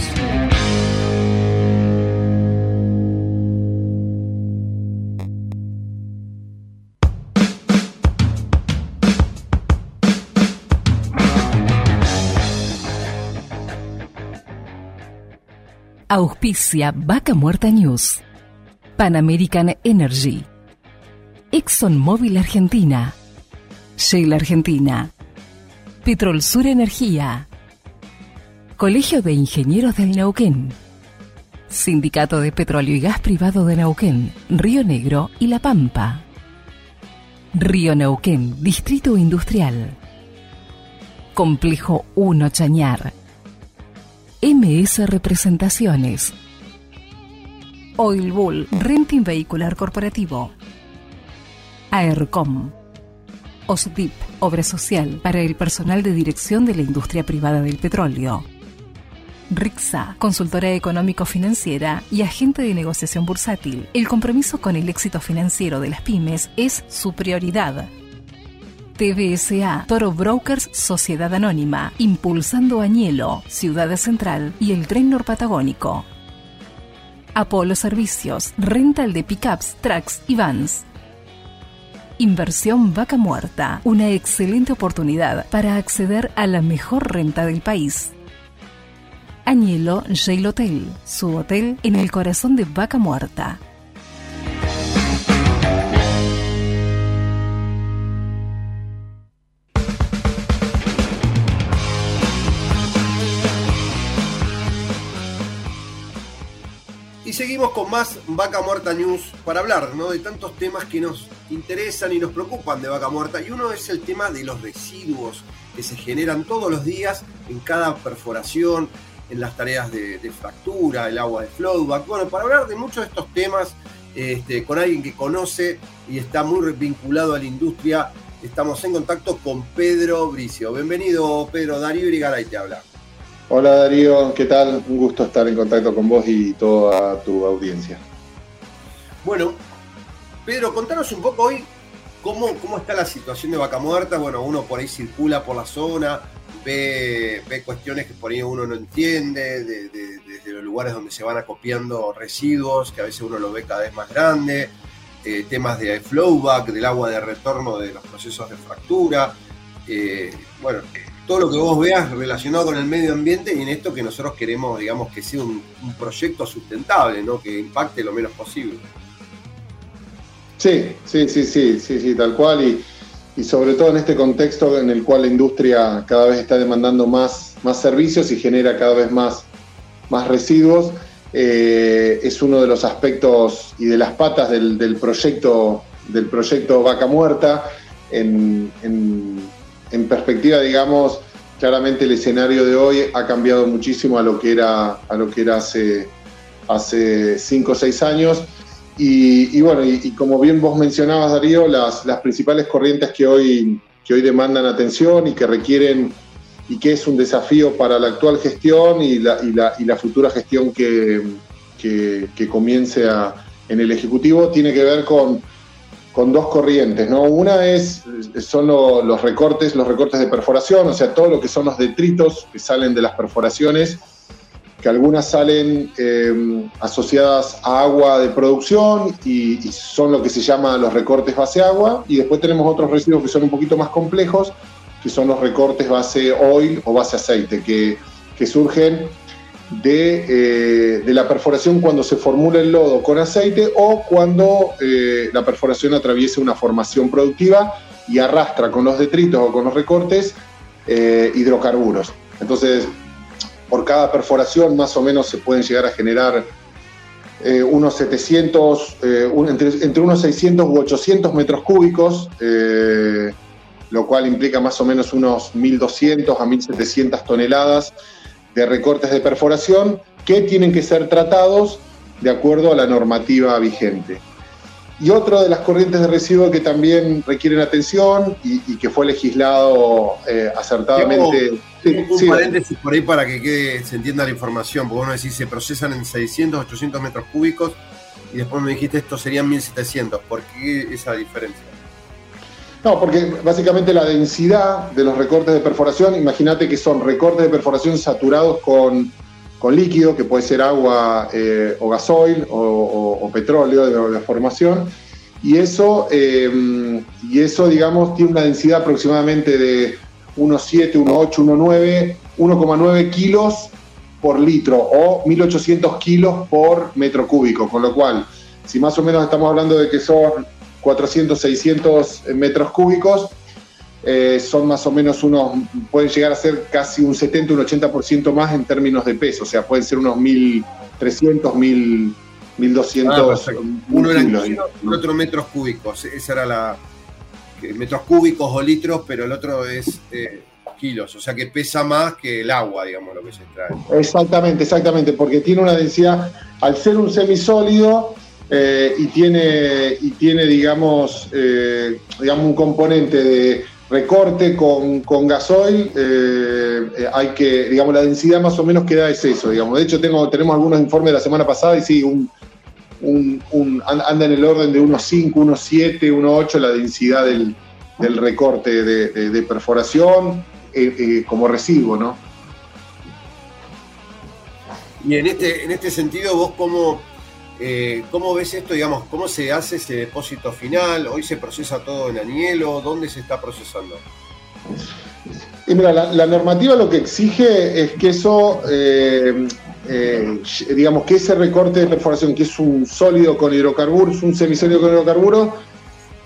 Auspicia Vaca Muerta News. Pan American Energy. ExxonMobil Argentina. Shell Argentina. Petrol Sur Energía. Colegio de Ingenieros del Neuquén. Sindicato de Petróleo y Gas Privado de Neuquén, Río Negro y La Pampa. Río Neuquén, Distrito Industrial. Complejo 1 Chañar. MS Representaciones. Oil Bull, Renting Vehicular Corporativo. AERCOM. OSDIP, Obra Social para el personal de dirección de la industria privada del petróleo. RIXA, consultora económico-financiera y agente de negociación bursátil. El compromiso con el éxito financiero de las pymes es su prioridad. TBSA, Toro Brokers Sociedad Anónima, impulsando Añelo, Ciudad Central y el Tren Norpatagónico. Apolo Servicios, rental de pickups, trucks y vans. Inversión Vaca Muerta, una excelente oportunidad para acceder a la mejor renta del país. Añelo Jail Hotel, su hotel en el corazón de Vaca Muerta. Seguimos con más Vaca Muerta News para hablar ¿no? de tantos temas que nos interesan y nos preocupan de Vaca Muerta. Y uno es el tema de los residuos que se generan todos los días en cada perforación, en las tareas de, fractura, el agua de flowback. Bueno, para hablar de muchos de estos temas este, con alguien que conoce y está muy vinculado a la industria, estamos en contacto con Pedro Bricio. Bienvenido, Pedro. Darío Irigaray te habla. Hola Darío, ¿qué tal? Un gusto estar en contacto con vos y toda tu audiencia. Bueno, Pedro, contanos un poco hoy cómo, cómo está la situación de Vaca Muerta. Bueno, uno por ahí circula por la zona, ve, ve cuestiones que por ahí uno no entiende, de- de- desde los lugares donde se van acopiando residuos, que a veces uno lo ve cada vez más grande, eh, temas de flowback, del agua de retorno de los procesos de fractura. eh, bueno, todo lo que vos veas relacionado con el medio ambiente y en esto que nosotros queremos, digamos, que sea un, proyecto sustentable, ¿no? que impacte lo menos posible. Sí, sí, sí, sí, sí, sí, tal cual. Y, y sobre todo en este contexto en el cual la industria cada vez está demandando más, más servicios y genera cada vez más, más residuos, eh, es uno de los aspectos y de las patas del, del proyecto, del proyecto Vaca Muerta. En- en perspectiva, digamos, claramente el escenario de hoy ha cambiado muchísimo a lo que era, a lo que era hace, hace cinco o seis años. Y, bueno, y, como bien vos mencionabas, Darío, las, las principales corrientes que hoy, que hoy demandan atención y que requieren y que es un desafío para la actual gestión y la, y la, y la futura gestión que, que, que comience en el Ejecutivo, tiene que ver con, con dos corrientes. ¿no? Una es, son lo- los recortes, los recortes de perforación, o sea, todo lo que son los detritos que salen de las perforaciones que algunas salen eh, asociadas a agua de producción y, y son lo que se llama los recortes base agua, y después tenemos otros residuos que son un poquito más complejos, que son los recortes base oil o base aceite, que, que surgen de, eh, de la perforación cuando se formula el lodo con aceite o cuando eh, la perforación atraviesa una formación productiva y arrastra con los detritos o con los recortes eh, hidrocarburos. Entonces, por cada perforación más o menos se pueden llegar a generar unos 700, eh, un- entre, entre unos 600 u 800 metros cúbicos, lo cual implica más o menos unos 1.200 a 1.700 toneladas de recortes de perforación que tienen que ser tratados de acuerdo a la normativa vigente. Y otra de las corrientes de residuos que también requieren atención y, y que fue legislado eh, acertadamente. Sí, un sí, paréntesis por ahí para que quede- se entienda la información, porque uno decís se procesan en 600, 800 metros cúbicos y después me dijiste esto serían 1700. ¿Por qué esa diferencia? No, porque básicamente la densidad de los recortes de perforación, imagínate que son recortes de perforación saturados con, con líquido, que puede ser agua eh, o gasoil o, petróleo de, de formación, y eso, eh, y eso, digamos, tiene una densidad aproximadamente de 1,7, 1,8, 1,9, 1,9 kilos por litro o 1.800 kilos por metro cúbico, con lo cual, si más o menos estamos hablando de que son 400, 600 metros cúbicos, eh, son más o menos unos, pueden llegar a ser casi un 70, un 80% más en términos de peso, o sea, pueden ser unos 1.300, 1.000, 1.200 Ah. Uno era en kilos, kilos y el otro metros cúbicos. Esa era la. metros cúbicos o litros, pero el otro es eh, kilos. O sea que pesa más que el agua, digamos, lo que se extrae. Exactamente, exactamente, porque tiene una densidad, al ser un semisólido eh, y, tiene, y tiene, digamos, eh, digamos, un componente de recorte con, con gasoil, eh, hay que, digamos, la densidad más o menos que da es eso, digamos. De hecho, tengo, tenemos algunos informes de la semana pasada y sí, un, un- un- an- anda en el orden de unos 5, unos 7, unos 8 la densidad del, del recorte de, de- perforación como residuo, ¿no? Y en este, en este sentido, vos cómo, eh, cómo ves esto, digamos, cómo se hace ese depósito final, hoy se procesa todo en Anielo, ¿dónde se está procesando? Mira, la, normativa lo que exige es que eso, eh, eh, digamos, que ese recorte de perforación, que es un sólido con hidrocarburos, un semisólido con hidrocarburos,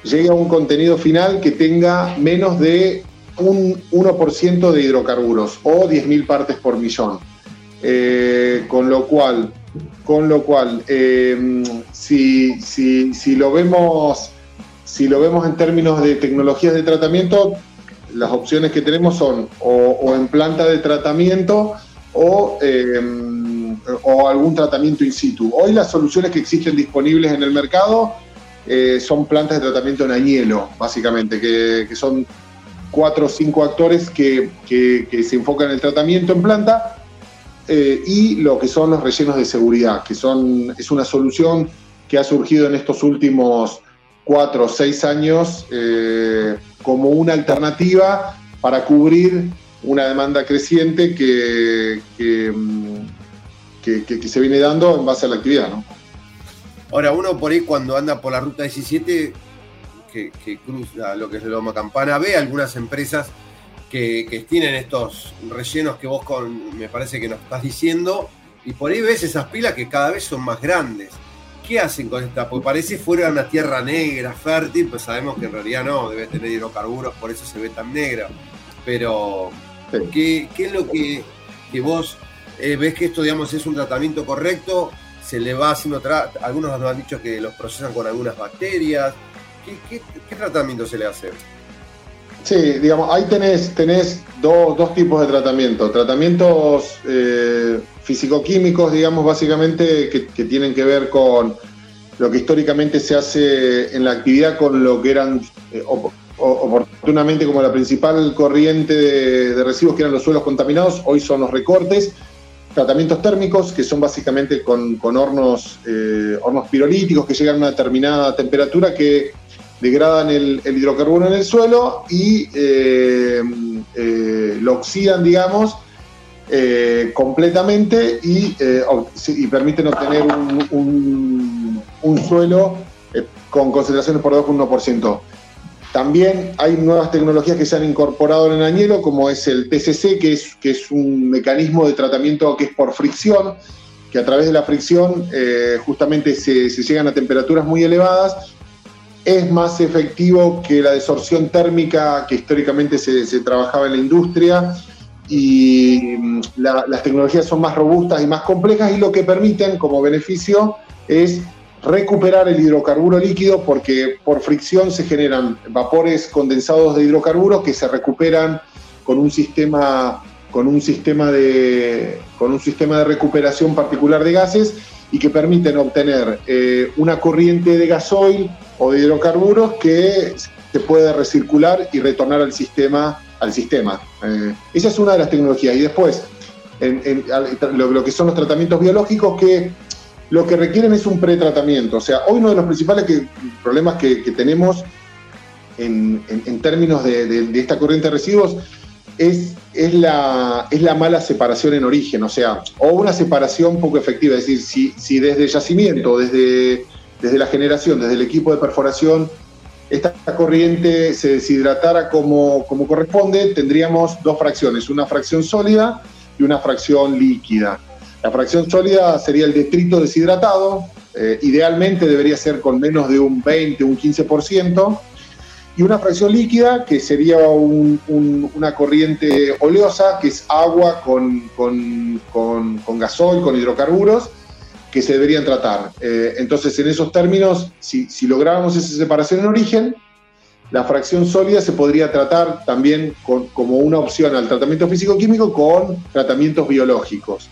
llegue a un contenido final que tenga menos de un 1% de hidrocarburos o 10.000 partes por millón. Con lo cual, con lo cual eh, si, si- si lo vemos, si lo vemos en términos de tecnologías de tratamiento, las opciones que tenemos son o, en planta de tratamiento o, eh, o algún tratamiento in situ. Hoy las soluciones que existen disponibles en el mercado eh, son plantas de tratamiento en añelo, básicamente, que, son cuatro o cinco actores que- que se enfocan en el tratamiento en planta eh, y lo que son los rellenos de seguridad, que son, es una solución que ha surgido en estos últimos cuatro o seis años eh, como una alternativa para cubrir una demanda creciente mm, que- que- que se viene dando en base a la actividad. ¿no? Ahora, uno por ahí cuando anda por la ruta 17, que, cruza lo que es Loma Campana, ve algunas empresas que, que tienen estos rellenos que vos con, me parece que nos estás diciendo, y por ahí ves esas pilas que cada vez son más grandes. ¿Qué hacen con esta? Porque parece fuera una tierra negra, fértil, pues sabemos que en realidad no, debe tener hidrocarburos, por eso se ve tan negra. Pero, ¿qué, qué es lo que, que vos eh, ves que esto, digamos, es un tratamiento correcto? Se le va haciendo, algunos nos han dicho que los procesan con algunas bacterias. ¿Qué, qué- qué tratamiento se le hace? Sí, digamos, ahí tenés, tenés dos, dos tipos de tratamiento. Tratamientos eh, fisicoquímicos, digamos, básicamente, que, tienen que ver con lo que históricamente se hace en la actividad con lo que eran eh, oportunamente como la principal corriente de, de residuos, que eran los suelos contaminados, hoy son los recortes. Tratamientos térmicos, que son básicamente con, con hornos, eh, hornos pirolíticos que llegan a una determinada temperatura que degradan el, el hidrocarburo en el suelo y eh, eh, lo oxidan, digamos, eh, completamente y, permiten obtener un, suelo con concentraciones por debajo de un 1%. También hay nuevas tecnologías que se han incorporado en el añelo, como es el TCC, que es, que es un mecanismo de tratamiento que es por fricción, que a través de la fricción justamente se, se llegan a temperaturas muy elevadas es más efectivo que la desorción térmica que históricamente se, se trabajaba en la industria y mm, la- las tecnologías son más robustas y más complejas y lo que permiten como beneficio es recuperar el hidrocarburo líquido porque por fricción se generan vapores condensados de hidrocarburos que se recuperan con un sistema con un sistema de con un sistema de recuperación particular de gases y que permiten obtener eh, una corriente de gasoil o de hidrocarburos que se puede recircular y retornar al sistema. Al sistema. Eh, esa es una de las tecnologías. Y después, lo, que son los tratamientos biológicos que lo que requieren es un pretratamiento. O sea, hoy uno de los principales problemas que, tenemos en, términos de, esta corriente de residuos es, es, la, es la mala separación en origen, o sea, o una separación poco efectiva, es decir, si, si desde yacimiento, desde, desde la generación, desde el equipo de perforación, esta corriente se deshidratara como, como corresponde, tendríamos dos fracciones, una fracción sólida y una fracción líquida. La fracción sólida sería el detrito deshidratado, eh, idealmente debería ser con menos de un 20, un 15%, y una fracción líquida que sería un- un- una corriente oleosa, que es agua con, con, gasoil, con hidrocarburos, que se deberían tratar. Eh, entonces, en esos términos, si, si lográramos esa separación en origen, la fracción sólida se podría tratar también como una opción al tratamiento físico-químico con tratamientos biológicos.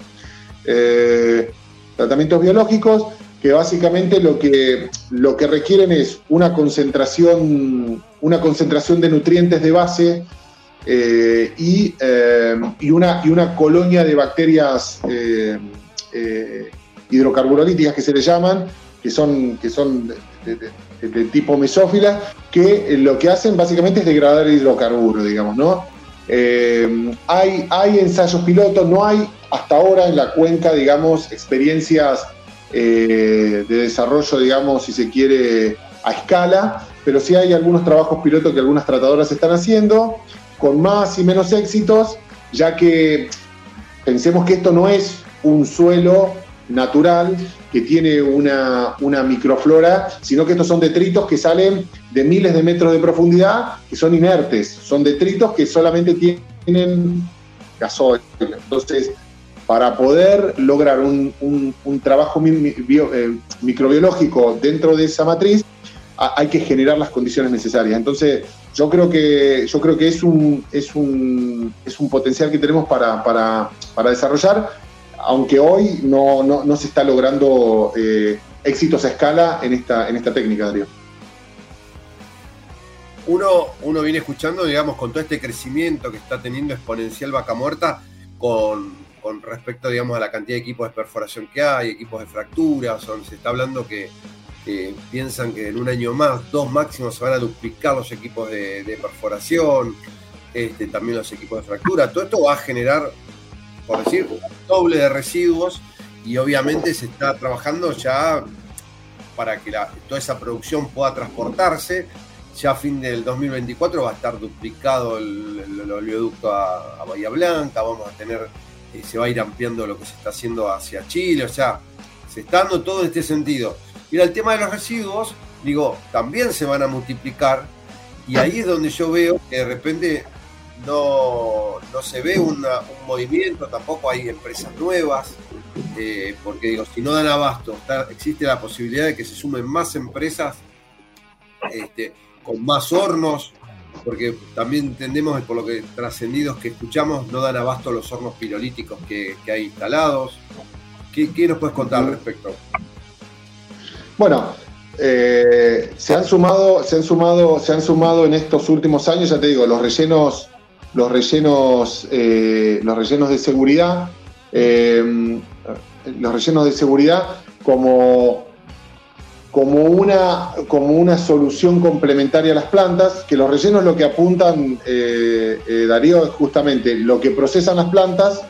Eh, tratamientos biológicos que básicamente lo que, lo que requieren es una concentración, una concentración de nutrientes de base eh, y una, y una colonia de bacterias hidrocarburolíticas que se le llaman, que son, que son de tipo mesófila, que eh, lo que hacen básicamente es degradar el hidrocarburo, digamos, ¿no? Eh, hay, hay ensayos pilotos, no hay hasta ahora en la cuenca, digamos, experiencias eh, de desarrollo, digamos, si se quiere, a escala, pero sí hay algunos trabajos pilotos que algunas tratadoras están haciendo con más y menos éxitos, ya que pensemos que esto no es un suelo natural que tiene una, una microflora, sino que estos son detritos que salen de miles de metros de profundidad, que son inertes, son detritos que solamente tienen gasoil. Entonces, para poder lograr un, un- trabajo eh, microbiológico dentro de esa matriz, hay que generar las condiciones necesarias. Entonces, yo creo que, yo creo que es, un, es, un, es un potencial que tenemos para, para- para desarrollar, aunque hoy no, no- se está logrando eh, éxitos a escala en esta, en esta técnica, Darío. uno, uno viene escuchando, digamos, con todo este crecimiento que está teniendo exponencial Vaca Muerta con, con respecto, digamos, a la cantidad de equipos de perforación que hay, equipos de fracturas, se está hablando que, que piensan que en un año más, dos máximos, se van a duplicar los equipos de, de perforación, este, también los equipos de fractura. Todo esto va a generar, por decir, doble de residuos y obviamente se está trabajando ya para que la- toda esa producción pueda transportarse. Ya a fin del 2024 va a estar duplicado el, oleoducto a, a Bahía Blanca, vamos a tener, eh, se va a ir ampliando lo que se está haciendo hacia Chile, o sea, se está dando todo en este sentido. Y el tema de los residuos, digo, también se van a multiplicar y ahí es donde yo veo que de repente no, no se ve un movimiento, tampoco hay empresas nuevas, eh, porque digo, si no dan abasto, existe la posibilidad de que se sumen más empresas este, con más hornos, porque también entendemos, por lo que trascendidos que escuchamos, no dan abasto los hornos pirolíticos que, que hay instalados. ¿Qué, qué nos puedes contar al respecto? Bueno, eh, se han sumado, se han sumado, se han sumado en estos últimos años, ya te digo, los rellenos, los rellenos, eh, los rellenos de seguridad, eh, los rellenos de seguridad como, como una, como una solución complementaria a las plantas, que los rellenos lo que apuntan, eh, eh, Darío, es justamente lo que procesan las plantas,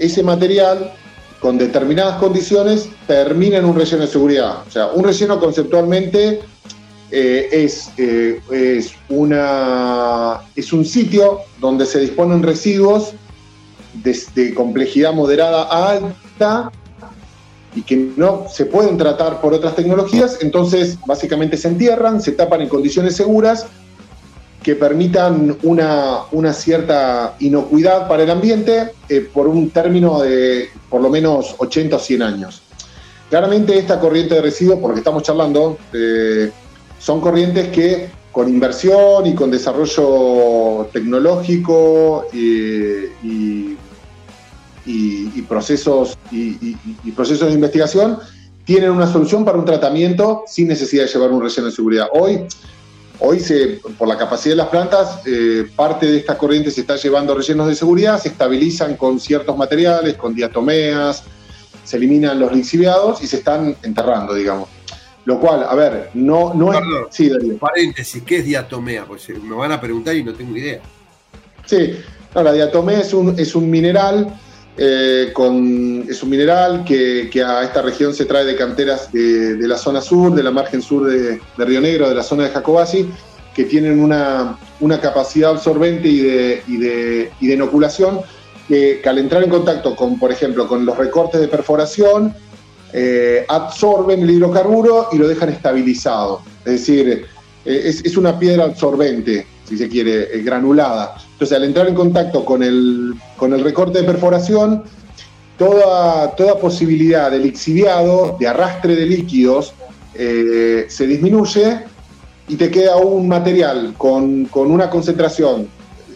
ese material con determinadas condiciones termina en un relleno de seguridad. O sea, un relleno conceptualmente eh, es, eh, es, una, es un sitio donde se disponen residuos de, complejidad moderada a alta y que no se pueden tratar por otras tecnologías, entonces básicamente se entierran, se tapan en condiciones seguras que permitan una, una cierta inocuidad para el ambiente eh, por un término de por lo menos 80 o 100 años. Claramente esta corriente de residuos, porque estamos charlando, eh, son corrientes que con inversión y con desarrollo tecnológico eh, y, procesos, y, procesos de investigación tienen una solución para un tratamiento sin necesidad de llevar un relleno de seguridad. Hoy Hoy, se, por la capacidad de las plantas, eh, parte de esta corriente se está llevando rellenos de seguridad, se estabilizan con ciertos materiales, con diatomeas, se eliminan los lixiviados y se están enterrando, digamos. Lo cual, a ver, no, no es... Sí, Darío. Paréntesis, ¿qué es diatomea? Pues eh, me van a preguntar y no tengo idea. Sí, no, la diatomea es un, es un mineral, eh, con, es un mineral que, que a esta región se trae de canteras de, de la zona sur, de la margen sur de, de Río Negro, de la zona de Jacobasi, que tienen una, una capacidad absorbente y de, y de, y de inoculación, que, que al entrar en contacto con, por ejemplo, con los recortes de perforación, eh, absorben el hidrocarburo y lo dejan estabilizado. Es decir, eh, es, una piedra absorbente, si se quiere, eh, granulada. Entonces, al entrar en contacto con el, con el recorte de perforación, toda, toda posibilidad de lixiviado, de arrastre de líquidos, se disminuye y te queda un material con, con una concentración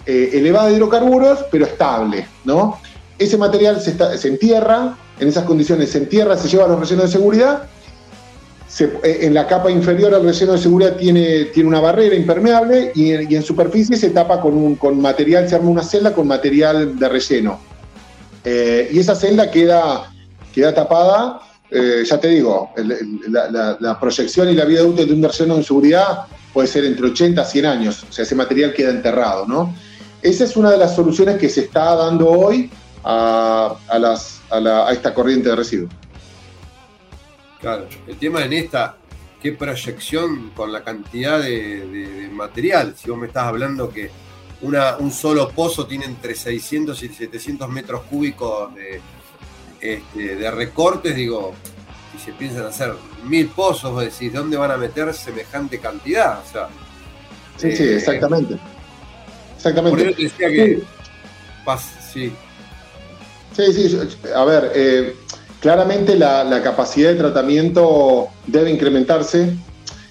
elevada de hidrocarburos, pero estable, ¿no? Ese material se, se entierra, en esas condiciones se entierra, se lleva a los rellenos de seguridad, se- eh, en la capa inferior al relleno de seguridad tiene, tiene una barrera impermeable y en, superficie se tapa con, un, con material, se arma una celda con material de relleno. Eh, y esa celda queda, queda tapada, eh, ya te digo, la proyección y la vida útil de un relleno de seguridad puede ser entre 80 a 100 años, o sea, ese material queda enterrado, ¿no? Esa es una de las soluciones que se está dando hoy a, a las, a, la- a esta corriente de residuos. Claro, el tema en esta, ¿qué proyección con la cantidad de, de- de material? Si vos me estás hablando que una- un solo pozo tiene entre 600 y 700 metros cúbicos de, este, de recortes, digo, si se piensan hacer mil pozos, vos decís, ¿dónde van a meter semejante cantidad? O sea, Sí, sí, eh, exactamente. Por Exactamente. eso te decía que. pas- sí. Sí, sí, a ver, eh, claramente la, capacidad de tratamiento debe incrementarse.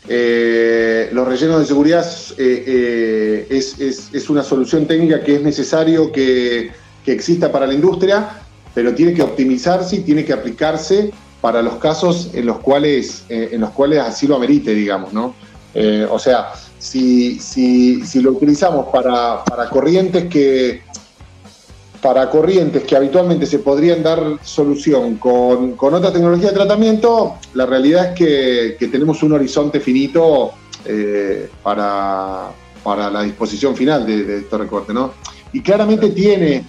Eh, los rellenos de seguridad eh, es, es- una solución técnica que es necesario que, que exista para la industria, pero tiene que optimizarse y tiene que aplicarse para los casos en los cuales, en los cuales así lo amerite, digamos, ¿no? O sea, si, si- si lo utilizamos para, para corrientes que, para corrientes que habitualmente se podrían dar solución con, con otra tecnología de tratamiento, la realidad es que, que tenemos un horizonte finito eh, para, para la disposición final de, de estos recortes, ¿no? Y claramente tiene,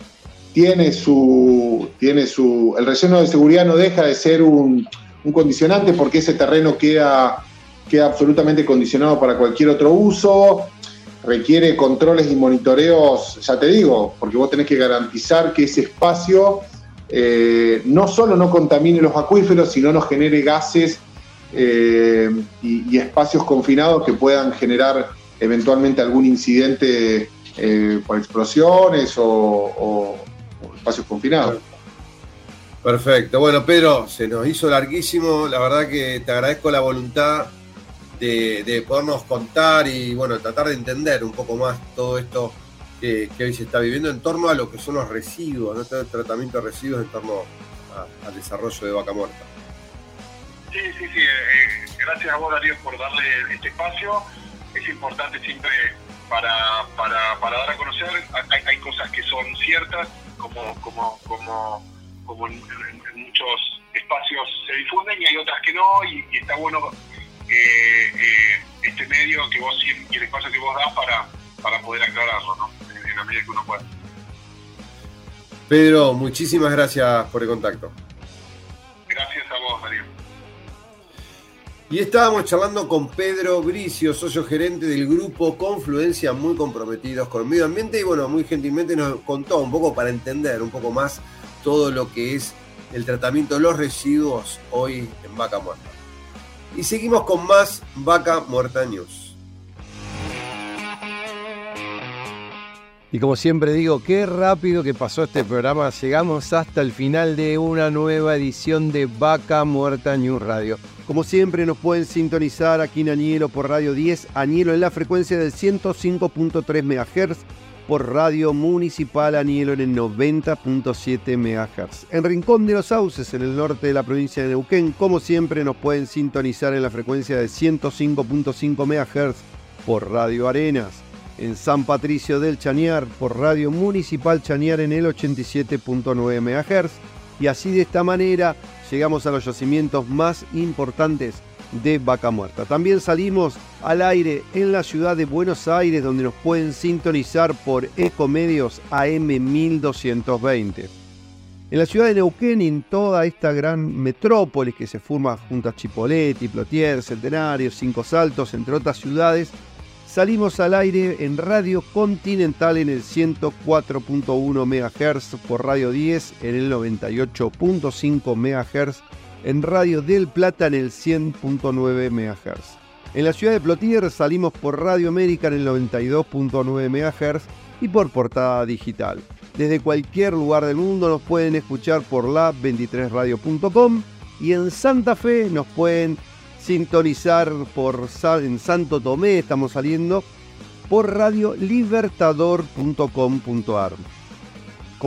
tiene su, tiene su. El relleno de seguridad no deja de ser un, un condicionante porque ese terreno queda, queda absolutamente condicionado para cualquier otro uso requiere controles y monitoreos, ya te digo, porque vos tenés que garantizar que ese espacio eh, no solo no contamine los acuíferos, sino no genere gases eh, y, espacios confinados que puedan generar eventualmente algún incidente eh, por explosiones o espacios confinados. Perfecto. Bueno, Pedro, se nos hizo larguísimo. La verdad que te agradezco la voluntad de, de podernos contar y bueno, tratar de entender un poco más todo esto que, hoy se está viviendo en torno a lo que son los residuos, ¿no? Todo el tratamiento de residuos en torno a- al desarrollo de vaca muerta. Sí, sí, sí. eh, gracias a vos, Darío, por darle este espacio. Es importante siempre para, para, para dar a conocer. Hay, cosas que son ciertas, como, como, como, como en, muchos espacios se difunden, y hay otras que no, y está bueno eh, eh, este medio que vos y el espacio que vos das para, para poder aclararlo, ¿no? En, en la medida que uno pueda. Pedro, muchísimas gracias por el contacto. Gracias a vos, Darío. Y estábamos charlando con Pedro Bricio, socio gerente del grupo Confluencia, muy comprometidos con el medio ambiente y bueno, muy gentilmente nos contó un poco para entender un poco más todo lo que es el tratamiento de los residuos hoy en Vaca Muerta. Y seguimos con más Vaca Muerta News. Y como siempre digo, qué rápido que pasó este programa. Llegamos hasta el final de una nueva edición de Vaca Muerta News Radio. Como siempre nos pueden sintonizar aquí en Añelo por Radio 10, Añelo en la frecuencia del 105.3 MHz, por Radio Municipal Añelo en el 90.7 MHz. En Rincón de los Sauces, en el norte de la provincia de Neuquén, como siempre nos pueden sintonizar en la frecuencia del 105.5 MHz por Radio Arenas en San Patricio del Chañar por Radio Municipal Chañar en el 87.9 MHz y así de esta manera llegamos a los yacimientos más importantes de Vaca Muerta. También salimos al aire en la ciudad de Buenos Aires donde nos pueden sintonizar por Ecomedios AM 1220. En la ciudad de Neuquén y en toda esta gran metrópolis que se forma junto a Chipoleti, Plotier, Centenario, Cinco Saltos, entre otras ciudades, Salimos al aire en Radio Continental en el 104.1 MHz, por Radio 10 en el 98.5 MHz, en Radio del Plata en el 100.9 MHz. En la ciudad de Plotier salimos por Radio América en el 92.9 MHz y por portada digital. Desde cualquier lugar del mundo nos pueden escuchar por la 23radio.com y en Santa Fe nos pueden sintonizar por en Santo Tomé, estamos saliendo por radiolibertador.com.ar.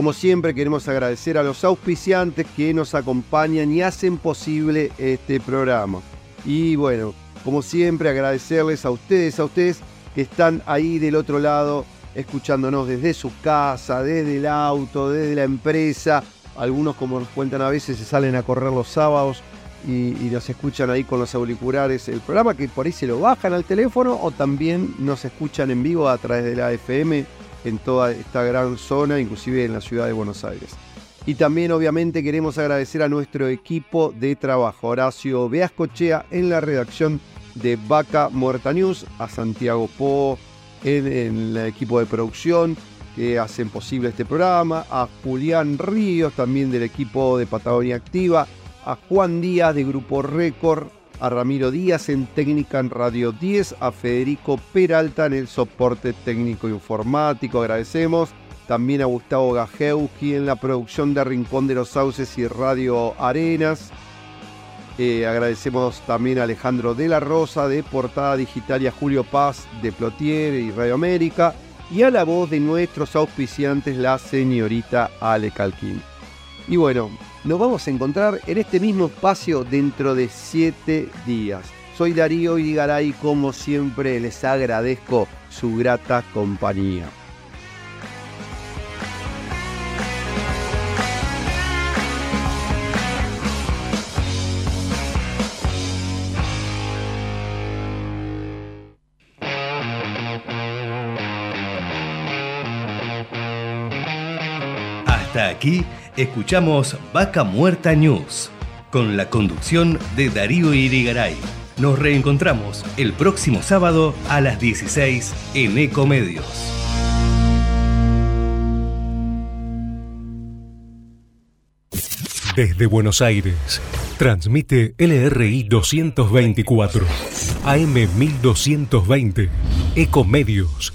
Como siempre queremos agradecer a los auspiciantes que nos acompañan y hacen posible este programa. Y bueno, como siempre agradecerles a ustedes, a ustedes que están ahí del otro lado escuchándonos desde su casa, desde el auto, desde la empresa. Algunos, como nos cuentan a veces, se salen a correr los sábados y, nos escuchan ahí con los auriculares el programa, que por ahí se lo bajan al teléfono o también nos escuchan en vivo a través de la FM en toda esta gran zona, inclusive en la ciudad de Buenos Aires. Y también obviamente queremos agradecer a nuestro equipo de trabajo, Horacio Beascochea en la redacción de Vaca Muerta News, a Santiago Po, en, en el equipo de producción que hacen posible este programa, a Julián Ríos, también del equipo de Patagonia Activa, a Juan Díaz de Grupo Récord, a Ramiro Díaz en técnica en Radio 10, a Federico Peralta en el soporte técnico informático, agradecemos. También a Gustavo Gajewski en la producción de Rincón de los Sauces y Radio Arenas. Eh, agradecemos también a Alejandro de la Rosa de Portada Digital y a Julio Paz de Plotier y Radio América. Y a la voz de nuestros auspiciantes, la señorita Ale Calquín. Y bueno, nos vamos a encontrar en este mismo espacio dentro de siete días. Soy Darío Irigaray, como siempre les agradezco su grata compañía. Hasta aquí escuchamos Vaca Muerta News, con la conducción de Darío Irigaray. Nos reencontramos el próximo sábado a las 16 en Ecomedios. Desde Buenos Aires, transmite LRI 224, AM 1220, Ecomedios